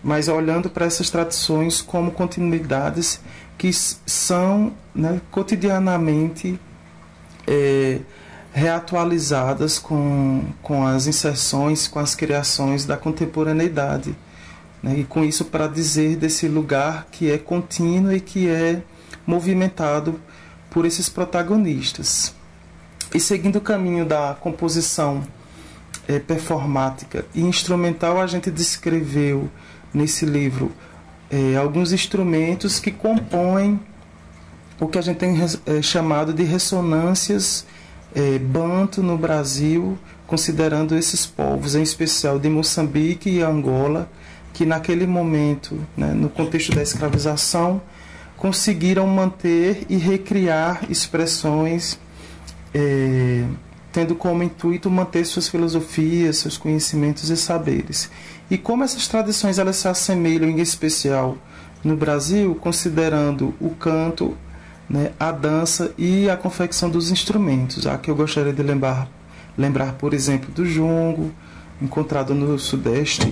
S11: mas olhando para essas tradições como continuidades que são né, cotidianamente é, reatualizadas com, com as inserções, com as criações da contemporaneidade. Né, e com isso para dizer desse lugar que é contínuo e que é movimentado por esses protagonistas. E seguindo o caminho da composição é, performática e instrumental, a gente descreveu nesse livro é, alguns instrumentos que compõem o que a gente tem é, chamado de ressonâncias é, banto no Brasil, considerando esses povos, em especial de Moçambique e Angola, que naquele momento, né, no contexto da escravização, conseguiram manter e recriar expressões é, tendo como intuito manter suas filosofias, seus conhecimentos e saberes. E como essas tradições elas se assemelham em especial no Brasil, considerando o canto, né, a dança e a confecção dos instrumentos. Aqui eu gostaria de lembrar, lembrar por exemplo, do jongo, encontrado no Sudeste,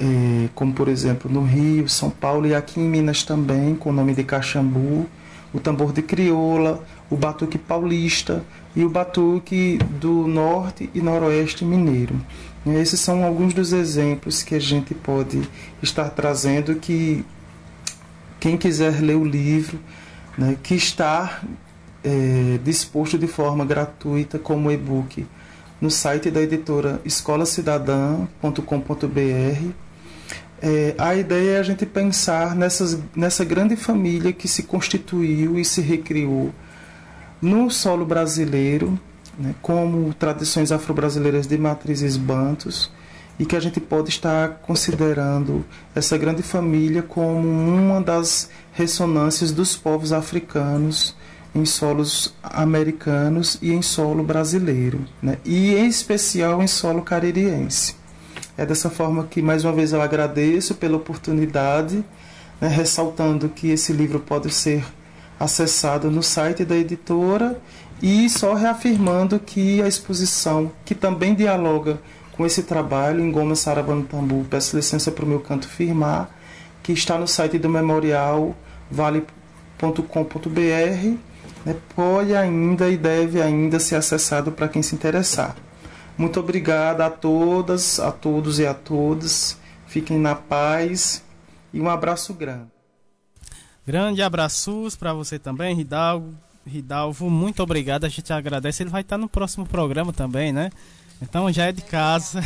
S11: eh, como por exemplo no Rio, São Paulo e aqui em Minas também, com o nome de caxambu, o tambor de crioula, o batuque paulista e o batuque do norte e noroeste mineiro. Esses são alguns dos exemplos que a gente pode estar trazendo que quem quiser ler o livro, né, que está é, disposto de forma gratuita como e-book no site da editora escolacidadã.com.br. É, a ideia é a gente pensar nessas, nessa grande família que se constituiu e se recriou no solo brasileiro, né, como tradições afro-brasileiras de matrizes bantos, e que a gente pode estar considerando essa grande família como uma das ressonâncias dos povos africanos em solos americanos e em solo brasileiro, né, e em especial em solo caririense. É dessa forma que, mais uma vez, eu agradeço pela oportunidade, né, ressaltando que esse livro pode ser acessado no site da editora e só reafirmando que a exposição, que também dialoga com esse trabalho em Goma Saravano Tambu, peço licença para o meu canto firmar, que está no site do memorial vale.com.br, né, pode ainda e deve ainda ser acessado para quem se interessar. Muito obrigada a todas, a todos e a todas. Fiquem na paz e um abraço grande.
S1: Grande abraços para você também, Hidalgo. Ridalvo, muito obrigado. A gente agradece. Ele vai estar no próximo programa também, né? Então já é de casa.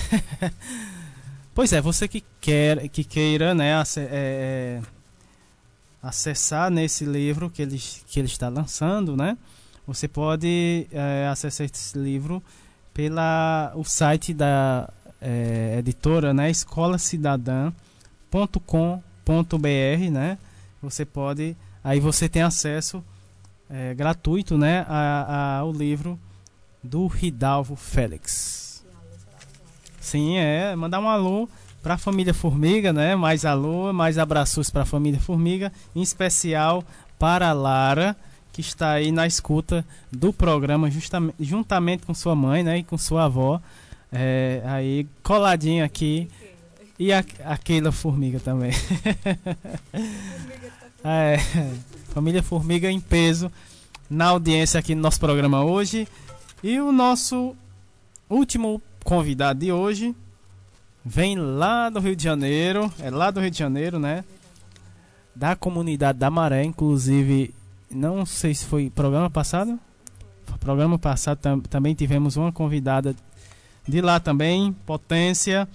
S1: (laughs) pois é, você que quer, que queira, né, é, é, acessar nesse livro que ele, que ele está lançando, né? Você pode é, acessar esse livro pela o site da é, editora, né, escolacidadã.com.br, né? Você pode, aí você tem acesso é, gratuito, né, a- a- ao livro do Ridalvo Félix. Sim, é, mandar um alô para a família Formiga, né? Mais alô, mais abraços para a família Formiga, em especial para a Lara, que está aí na escuta do programa justamente, juntamente com sua mãe, né, e com sua avó, é, aí coladinho aqui. E a, a Keila Formiga também. (laughs) é, (laughs) família Formiga em peso na audiência aqui no nosso programa hoje. E o nosso último convidado de hoje vem lá do Rio de Janeiro, é lá do Rio de Janeiro, né? Da comunidade da Maré, inclusive, não sei se foi programa passado. Programa passado tam- também tivemos uma convidada de lá também, Potência.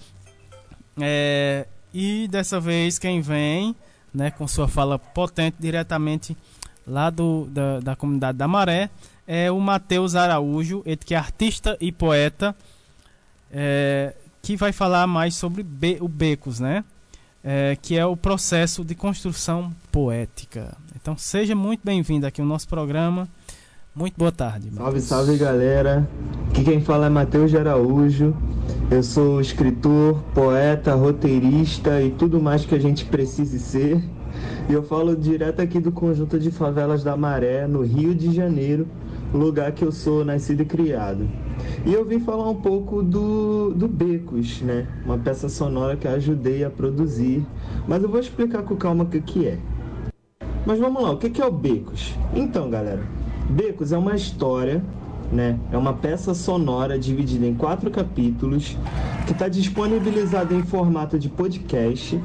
S1: É, e dessa vez quem vem, né, com sua fala potente diretamente lá do, da, da comunidade da Maré, é o Matheus Araújo, ele que é artista e poeta, é, que vai falar mais sobre be, o Becos, né? É, que é o processo de construção poética. Então seja muito bem-vindo aqui ao nosso programa. Muito boa tarde.
S12: Salve, salve galera. Aqui quem fala é Matheus de Araújo. Eu sou escritor, poeta, roteirista e tudo mais que a gente precise ser. E eu falo direto aqui do conjunto de favelas da Maré, no Rio de Janeiro, lugar que eu sou nascido e criado. E eu vim falar um pouco do, do Becos, né? Uma peça sonora que eu ajudei a produzir. Mas eu vou explicar com calma o que, que é. Mas vamos lá, o que que é o Becos? Então, galera, Becos é uma história, né? É uma peça sonora dividida em quatro capítulos que está disponibilizada em formato de podcast,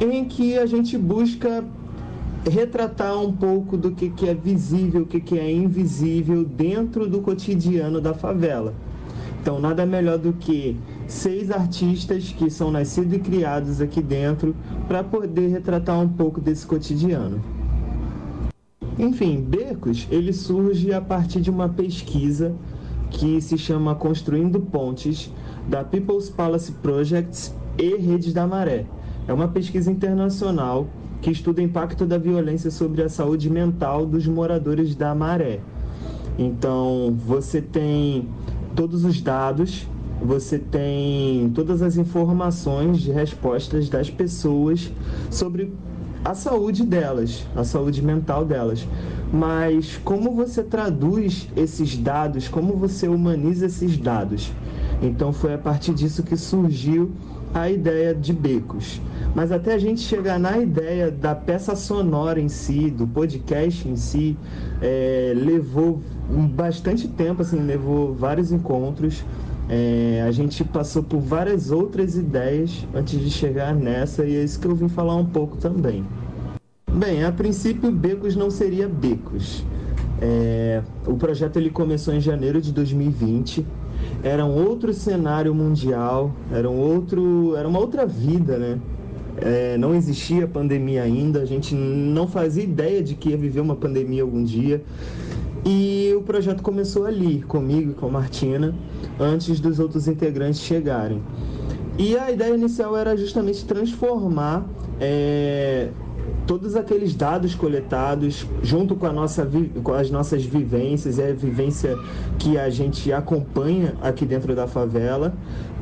S12: em que a gente busca retratar um pouco do que, que é visível, o que, que é invisível dentro do cotidiano da favela. Então, nada melhor do que seis artistas que são nascidos e criados aqui dentro para poder retratar um pouco desse cotidiano. Enfim, Becos, ele surge a partir de uma pesquisa que se chama Construindo Pontes, da People's Palace Projects e Redes da Maré. É uma pesquisa internacional que estuda o impacto da violência sobre a saúde mental dos moradores da Maré. Então, você tem todos os dados, você tem todas as informações de respostas das pessoas sobre a saúde delas, a saúde mental delas. Mas como você traduz esses dados, como você humaniza esses dados? Então foi a partir disso que surgiu a ideia de becos. Mas até a gente chegar na ideia da peça sonora em si, do podcast em si, é, levou bastante tempo, assim, levou vários encontros. É, a gente passou por várias outras ideias antes de chegar nessa e é isso que eu vim falar um pouco também. Bem, a princípio Becos não seria Becos. É, o projeto ele começou em janeiro de 2020. Era um outro cenário mundial, era um outro, era uma outra vida, né? É, não existia pandemia ainda, a gente não fazia ideia de que ia viver uma pandemia algum dia. E o projeto começou ali, comigo e com a Martina, antes dos outros integrantes chegarem. E a ideia inicial era justamente transformar é, todos aqueles dados coletados, junto com, a nossa, com as nossas vivências a vivência que a gente acompanha aqui dentro da favela,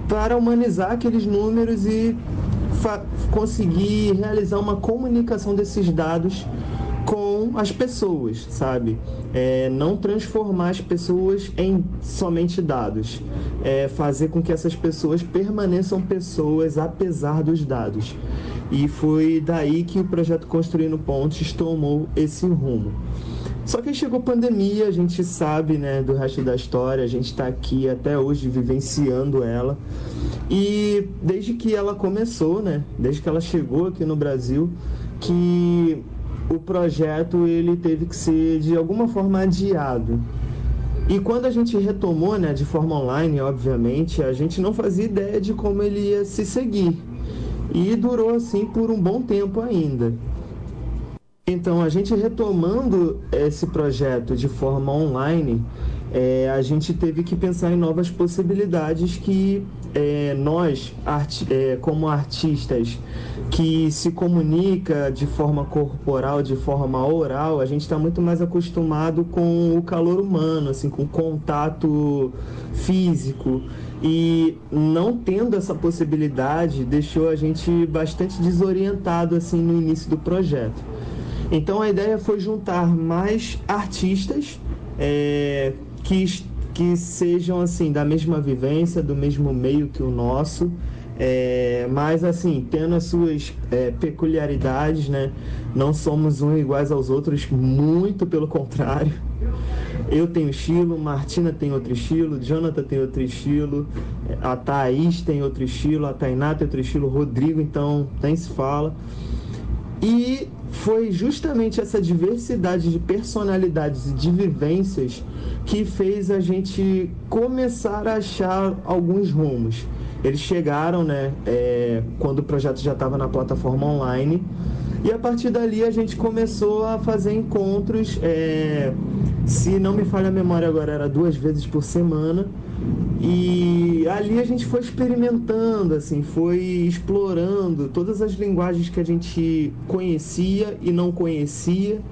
S12: para humanizar aqueles números e conseguir realizar uma comunicação desses dados com as pessoas, sabe? É, não transformar as pessoas em somente dados. É fazer com que essas pessoas permaneçam pessoas apesar dos dados. E foi daí que o projeto Construindo Pontes tomou esse rumo. Só que chegou pandemia, a gente sabe né, do resto da história, a gente está aqui até hoje vivenciando ela. E desde que ela começou, né, desde que ela chegou aqui no Brasil, que o projeto ele teve que ser de alguma forma adiado. E quando a gente retomou, né, de forma online, obviamente, a gente não fazia ideia de como ele ia se seguir. E durou assim por um bom tempo ainda. Então, a gente retomando esse projeto de forma online, é, a gente teve que pensar em novas possibilidades que é, nós, é, como artistas que se comunica de forma corporal, de forma oral, a gente está muito mais acostumado com o calor humano, assim, com contato físico. E não tendo essa possibilidade, deixou a gente bastante desorientado assim no início do projeto. Então a ideia foi juntar mais artistas é, que, que sejam assim da mesma vivência, do mesmo meio que o nosso, é, mas assim tendo as suas é, peculiaridades, né? Não somos uns iguais aos outros, muito pelo contrário. Eu tenho estilo, Martina tem outro estilo, Jonathan tem outro estilo, a Thaís tem outro estilo, a Tainá tem outro estilo, Rodrigo então nem se fala. E foi justamente essa diversidade de personalidades e de vivências que fez a gente começar a achar alguns rumos. Eles chegaram, né, é, quando o projeto já estava na plataforma online, e a partir dali a gente começou a fazer encontros. É, se não me falha a memória agora, era duas vezes por semana. E ali a gente foi experimentando, assim, foi explorando todas as linguagens que a gente conhecia e não conhecia,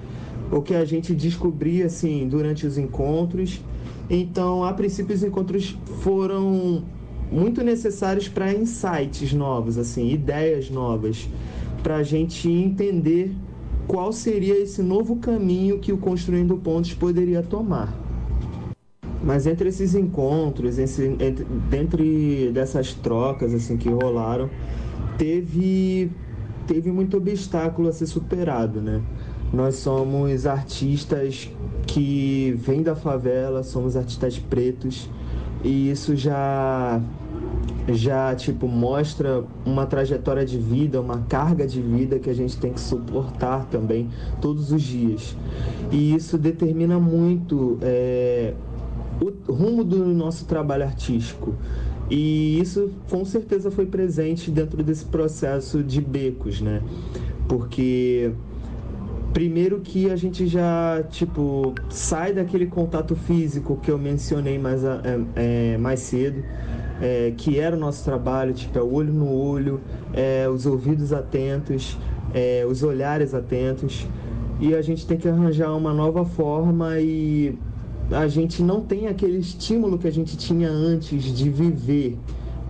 S12: ou que a gente descobria, assim, durante os encontros. Então, a princípio, os encontros foram muito necessários para insights novos, assim, ideias novas, para a gente entender qual seria esse novo caminho que o Construindo Pontos poderia tomar. Mas entre esses encontros, esse, entre, dentre dessas trocas assim que rolaram, teve teve muito obstáculo a ser superado, né? Nós somos artistas que vêm da favela, somos artistas pretos e isso já já tipo mostra uma trajetória de vida, uma carga de vida que a gente tem que suportar também todos os dias. E isso determina muito é, o rumo do nosso trabalho artístico. E isso com certeza foi presente dentro desse processo de becos, né? Porque primeiro que a gente já tipo sai daquele contato físico que eu mencionei mais, é, é, mais cedo, é, que era o nosso trabalho, tipo, é o olho no olho, é, os ouvidos atentos, é, os olhares atentos. E a gente tem que arranjar uma nova forma e a gente não tem aquele estímulo que a gente tinha antes de viver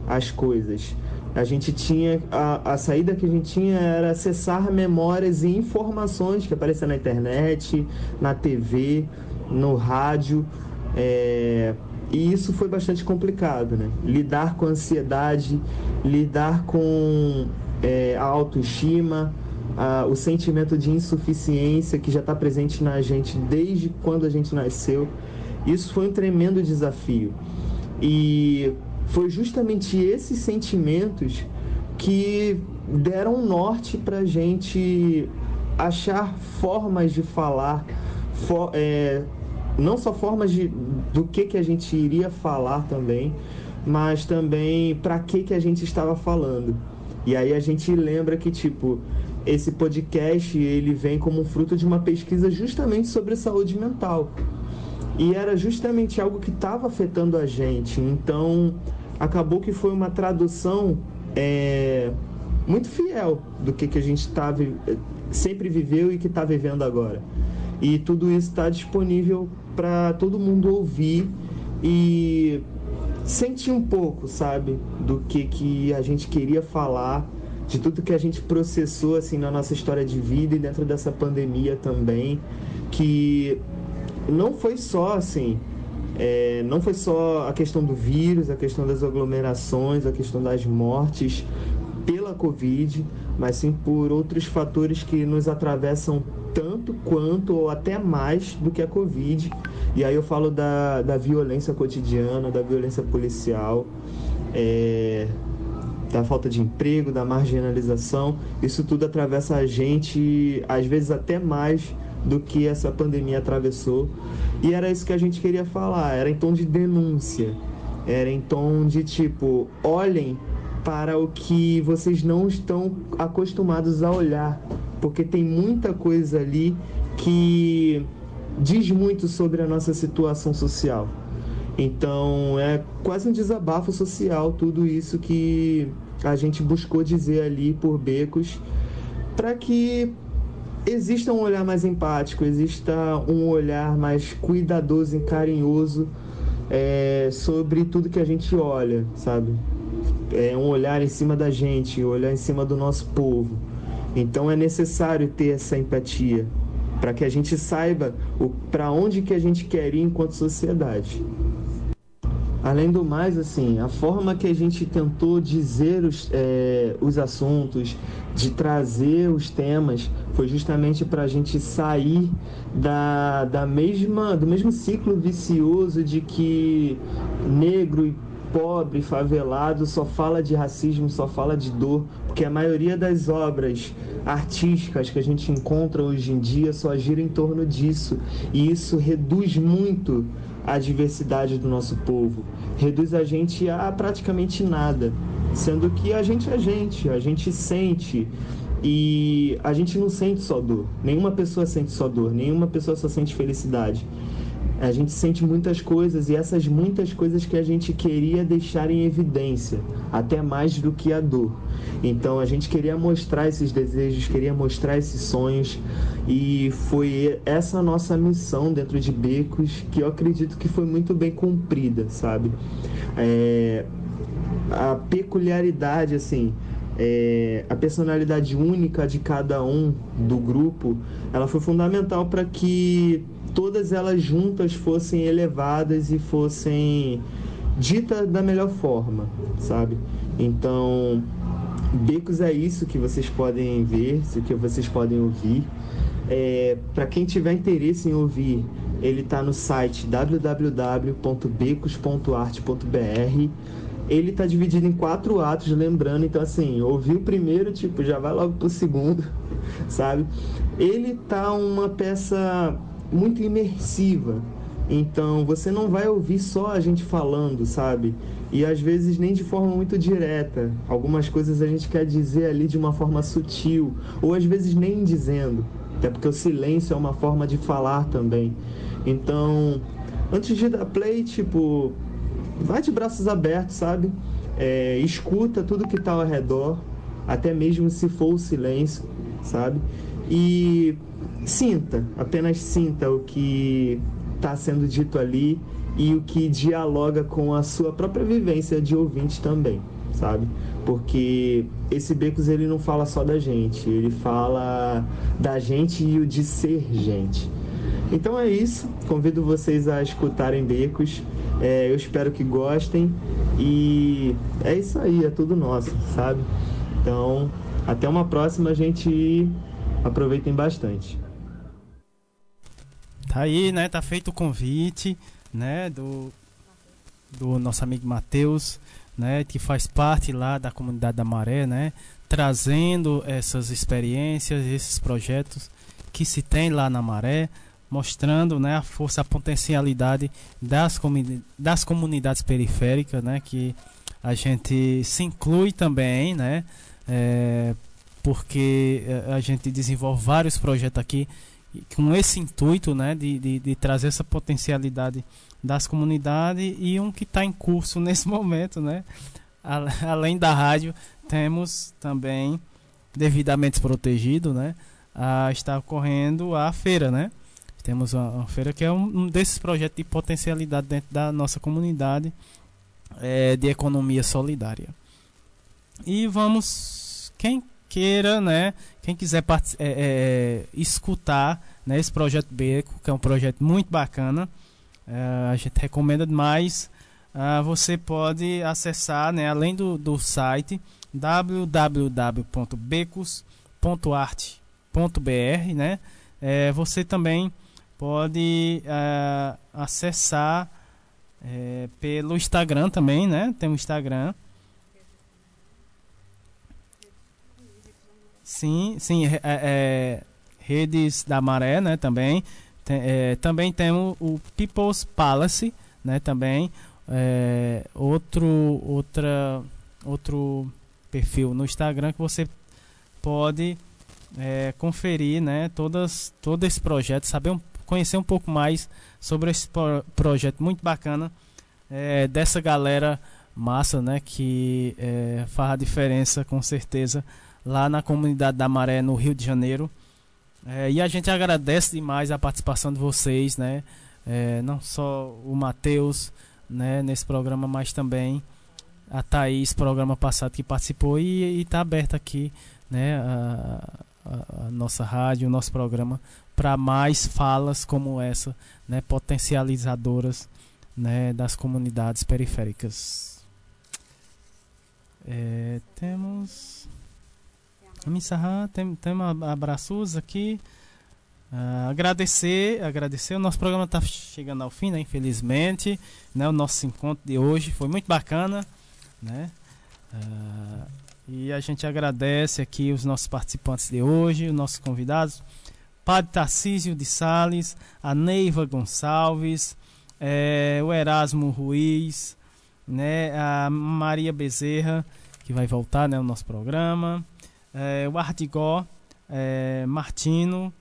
S12: as coisas. A gente tinha a, a saída que a gente tinha era acessar memórias e informações que apareciam na internet, na TV, no rádio. É, e isso foi bastante complicado, né? Lidar com a ansiedade, lidar com é, a autoestima, a, o sentimento de insuficiência que já está presente na gente desde quando a gente nasceu. Isso foi um tremendo desafio. E foi justamente esses sentimentos que deram um norte para gente achar formas de falar, for, é, não só formas de, do que, que a gente iria falar também, mas também para que, que a gente estava falando. E aí a gente lembra que, tipo, esse podcast ele vem como fruto de uma pesquisa justamente sobre saúde mental. E era justamente algo que estava afetando a gente. Então, acabou que foi uma tradução é, muito fiel do que, que a gente tá, sempre viveu e que está vivendo agora. E tudo isso está disponível para todo mundo ouvir e sentir um pouco, sabe, do que, que a gente queria falar, de tudo que a gente processou assim na nossa história de vida e dentro dessa pandemia também, que não foi só assim, é, não foi só a questão do vírus, a questão das aglomerações, a questão das mortes pela Covid, mas sim por outros fatores que nos atravessam tanto quanto ou até mais do que a Covid. E aí eu falo da, da violência cotidiana, da violência policial, é, da falta de emprego, da marginalização. Isso tudo atravessa a gente, às vezes até mais do que essa pandemia atravessou. E era isso que a gente queria falar, era em tom de denúncia. Era em tom de tipo, olhem para o que vocês não estão acostumados a olhar, porque tem muita coisa ali que diz muito sobre a nossa situação social. Então é quase um desabafo social tudo isso que a gente buscou dizer ali por becos para que exista um olhar mais empático, exista um olhar mais cuidadoso e carinhoso é, sobre tudo que a gente olha, sabe? É um olhar em cima da gente, um olhar em cima do nosso povo. Então é necessário ter essa empatia para que a gente saiba para onde que a gente quer ir enquanto sociedade. Além do mais, assim, a forma que a gente tentou dizer os, é, os assuntos, de trazer os temas, foi justamente para a gente sair da, da mesma, do mesmo ciclo vicioso de que negro e pobre, favelado, só fala de racismo, só fala de dor, porque a maioria das obras artísticas que a gente encontra hoje em dia só gira em torno disso, e isso reduz muito a diversidade do nosso povo, reduz a gente a praticamente nada, sendo que a gente é gente, a gente sente. E a gente não sente só dor, nenhuma pessoa sente só dor, nenhuma pessoa só sente felicidade. A gente sente muitas coisas e essas muitas coisas que a gente queria deixar em evidência, até mais do que a dor. Então a gente queria mostrar esses desejos, queria mostrar esses sonhos e foi essa nossa missão dentro de Becos que eu acredito que foi muito bem cumprida, sabe? É, a peculiaridade, assim, é, a personalidade única de cada um do grupo, ela foi fundamental para que todas elas juntas fossem elevadas e fossem ditas da melhor forma, sabe? Então, Becos é isso que vocês podem ver, isso que vocês podem ouvir. É, para quem tiver interesse em ouvir, ele está no site www.becos.arte.br. Ele está dividido em quatro atos, lembrando, então assim, ouvir o primeiro, tipo, já vai logo pro segundo, (laughs) sabe? Ele tá uma peça muito imersiva. Então você não vai ouvir só a gente falando, sabe? E às vezes nem de forma muito direta. Algumas coisas a gente quer dizer ali de uma forma sutil, ou às vezes nem dizendo. Até porque o silêncio é uma forma de falar também. Então, antes de dar play, tipo, vai de braços abertos, sabe? É, escuta tudo que está ao redor, até mesmo se for o silêncio, sabe? E sinta, apenas sinta o que está sendo dito ali e o que dialoga com a sua própria vivência de ouvinte também, sabe? Porque esse Becos ele não fala só da gente, ele fala da gente e o de ser gente. Então é isso, convido vocês a escutarem Becos, é, eu espero que gostem e é isso aí, é tudo nosso, sabe? Então, até uma próxima, gente, aproveitem bastante.
S1: Tá aí, né? Tá feito o convite, né? Do, do nosso amigo Matheus, né? Que faz parte lá da comunidade da Maré, né? Trazendo essas experiências, esses projetos que se tem lá na Maré, mostrando, né? A força, a potencialidade das, comuni das comunidades periféricas, né? Que a gente se inclui também, né? É, porque a gente desenvolve vários projetos aqui com esse intuito né, de, de, de, trazer essa potencialidade das comunidades e um que está em curso (laughs) nesse momento, né? Além da rádio, temos também devidamente protegido, né? A, está ocorrendo a feira, né? Temos uma, uma feira que é um, um, desses projetos de potencialidade dentro da nossa comunidade é, de economia solidária. E vamos, quem queira, né? Quem quiser é, é, escutar né, esse projeto Beco, que é um projeto muito bacana, é, a gente recomenda demais. Uh, você pode acessar, né, além do, do site www.becos.arte.br, né? É, você também pode uh, acessar é, pelo Instagram também, né? Tem o um Instagram Sim, sim, é, é, redes da Maré, né, também. Tem- é, também temos o People's Palace, né, também. É, outro, outra, outro perfil no Instagram que você pode é, conferir, né, todas, todo esse projeto, saber um, conhecer um pouco mais sobre esse pro- projeto muito bacana é, dessa galera massa, né, que é, faz a diferença com certeza lá na comunidade da Maré no Rio de Janeiro. É, e a gente agradece demais a participação de vocês, né? É, não só o Matheus, né, nesse programa, mas também a Thaís, programa passado que participou e está aberta aqui, né, a, a- a nossa rádio, o nosso programa para mais falas como essa, né, potencializadoras, né, das comunidades periféricas. É, temos Vamos encerrar, tem, temos abraços aqui. Ah, agradecer, agradecer. O nosso programa está chegando ao fim, né? Infelizmente, né? O nosso encontro de hoje foi muito bacana, né? Ah, e a gente agradece aqui os nossos participantes de hoje, os nossos convidados, Padre Tarcísio de Sales, a Neiva Gonçalves, eh, o Erasmo Ruiz, né? A Maria Bezerra, que vai voltar, né? O nosso programa é, o Ardigó, é, Martino,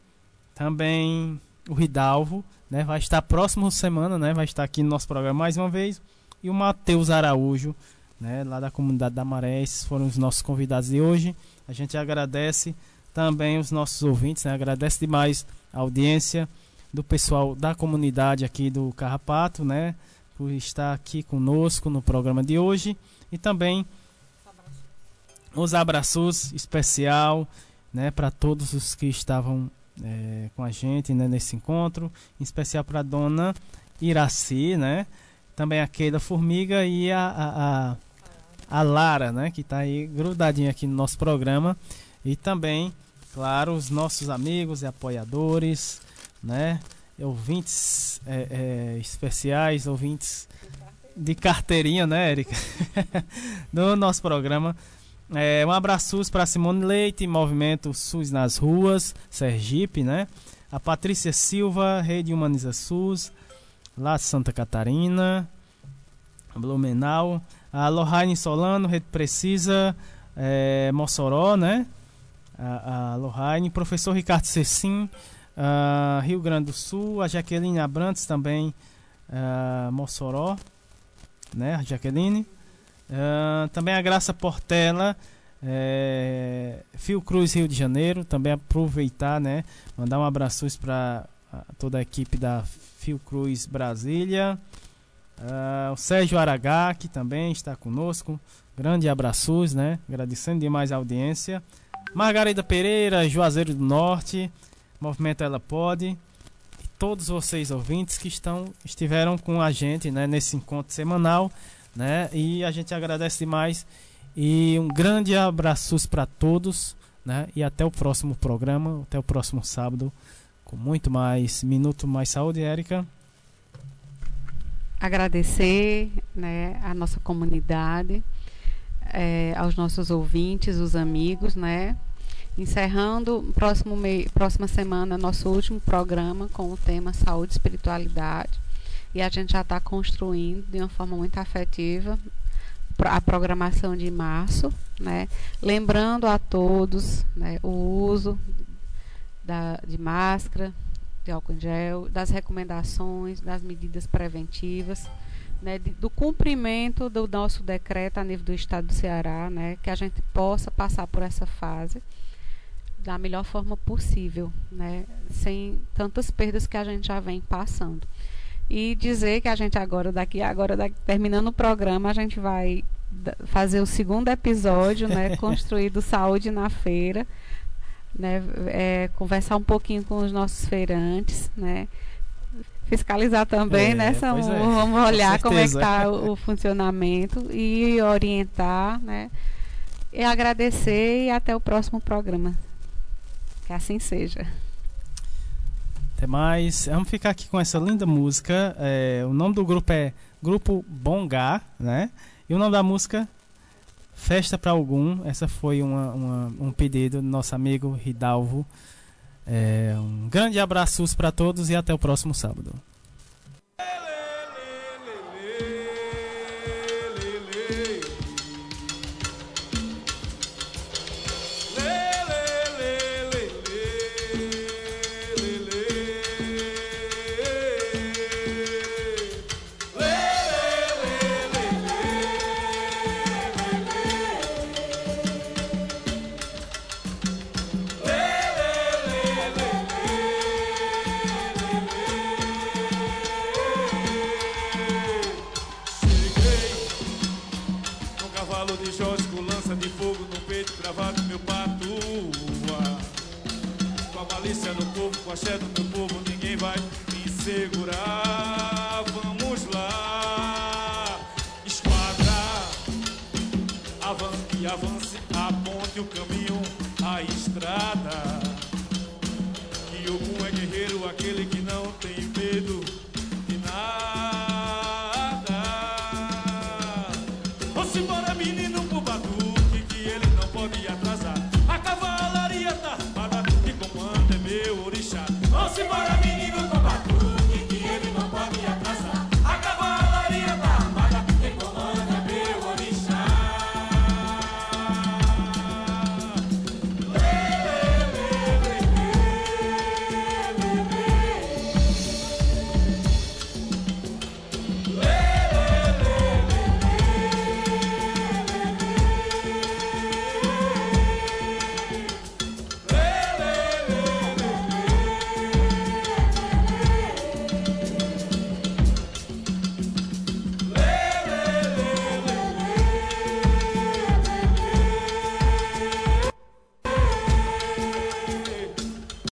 S1: também o Ridalvo, né, vai estar próximo semana, né, vai estar aqui no nosso programa mais uma vez, e o Matheus Araújo, né, lá da comunidade da Maré, esses foram os nossos convidados de hoje. A gente agradece também os nossos ouvintes, né, demais a audiência do pessoal da comunidade aqui do Carrapato, né, por estar aqui conosco no programa de hoje. E também os abraços especial né, para todos os que estavam é, com a gente né, nesse encontro, em especial para a dona Iraci, né, também a Keida Formiga e a, a, a, a Lara, né, que está aí grudadinha aqui no nosso programa, e também, claro, os nossos amigos e apoiadores, né, ouvintes é, é, especiais, ouvintes de carteirinha, né, Erika, do (laughs) nosso programa. É, um abraço para Simone Leite, Movimento SUS nas Ruas, Sergipe, né? A Patrícia Silva, Rede Humaniza SUS, lá de Santa Catarina, Blumenau. A Lohane Solano, Rede Precisa, é, Mossoró, né? A, a Lohane. Professor Ricardo Cecim, Rio Grande do Sul. A Jaqueline Abrantes também, Mossoró, né? A Jaqueline. Ah, também a Graça Portela, é, Fiocruz Rio de Janeiro, também aproveitar, né, mandar um abraço para toda a equipe da Fiocruz Brasília, Ah, o Sérgio Aragá, que também está conosco, grande abraços, né, agradecendo demais a audiência, Margarida Pereira, Juazeiro do Norte, Movimento Ela Pode, e todos vocês ouvintes que estão estiveram com a gente, né, nesse encontro semanal, né? E a gente agradece demais e um grande abraço para todos, né? E até o próximo programa, até o próximo sábado com muito mais minuto mais saúde, Érica.
S2: agradecer né, a nossa comunidade, eh, aos nossos ouvintes, os amigos, né? Encerrando próximo mei- próxima semana nosso último programa com o tema saúde e espiritualidade. E a gente já está construindo de uma forma muito afetiva a programação de março, né? Lembrando a todos né, o uso da, de máscara, de álcool em gel, das recomendações, das medidas preventivas, né, do cumprimento do nosso decreto a nível do Estado do Ceará, né, que a gente possa passar por essa fase da melhor forma possível, né, sem tantas perdas que a gente já vem passando. E dizer que a gente agora, daqui agora, daqui- terminando o programa, a gente vai fazer o segundo episódio, né, (laughs) construído Saúde na Feira, né, é, conversar um pouquinho com os nossos feirantes, né, fiscalizar também,
S1: é,
S2: né? Vamos,
S1: é,
S2: vamos olhar com como é que está o, o, funcionamento e orientar, né? E agradecer e até o próximo programa. Que assim seja.
S1: Até mais. Vamos ficar aqui com essa linda música. É, o nome do grupo é Grupo Bongá, né? E o nome da música
S13: Festa para Algum. Essa foi uma, uma, um pedido do nosso amigo Ridalvo. É, um grande abraço para todos e até o próximo sábado.
S14: axé do meu povo ninguém vai me segurar.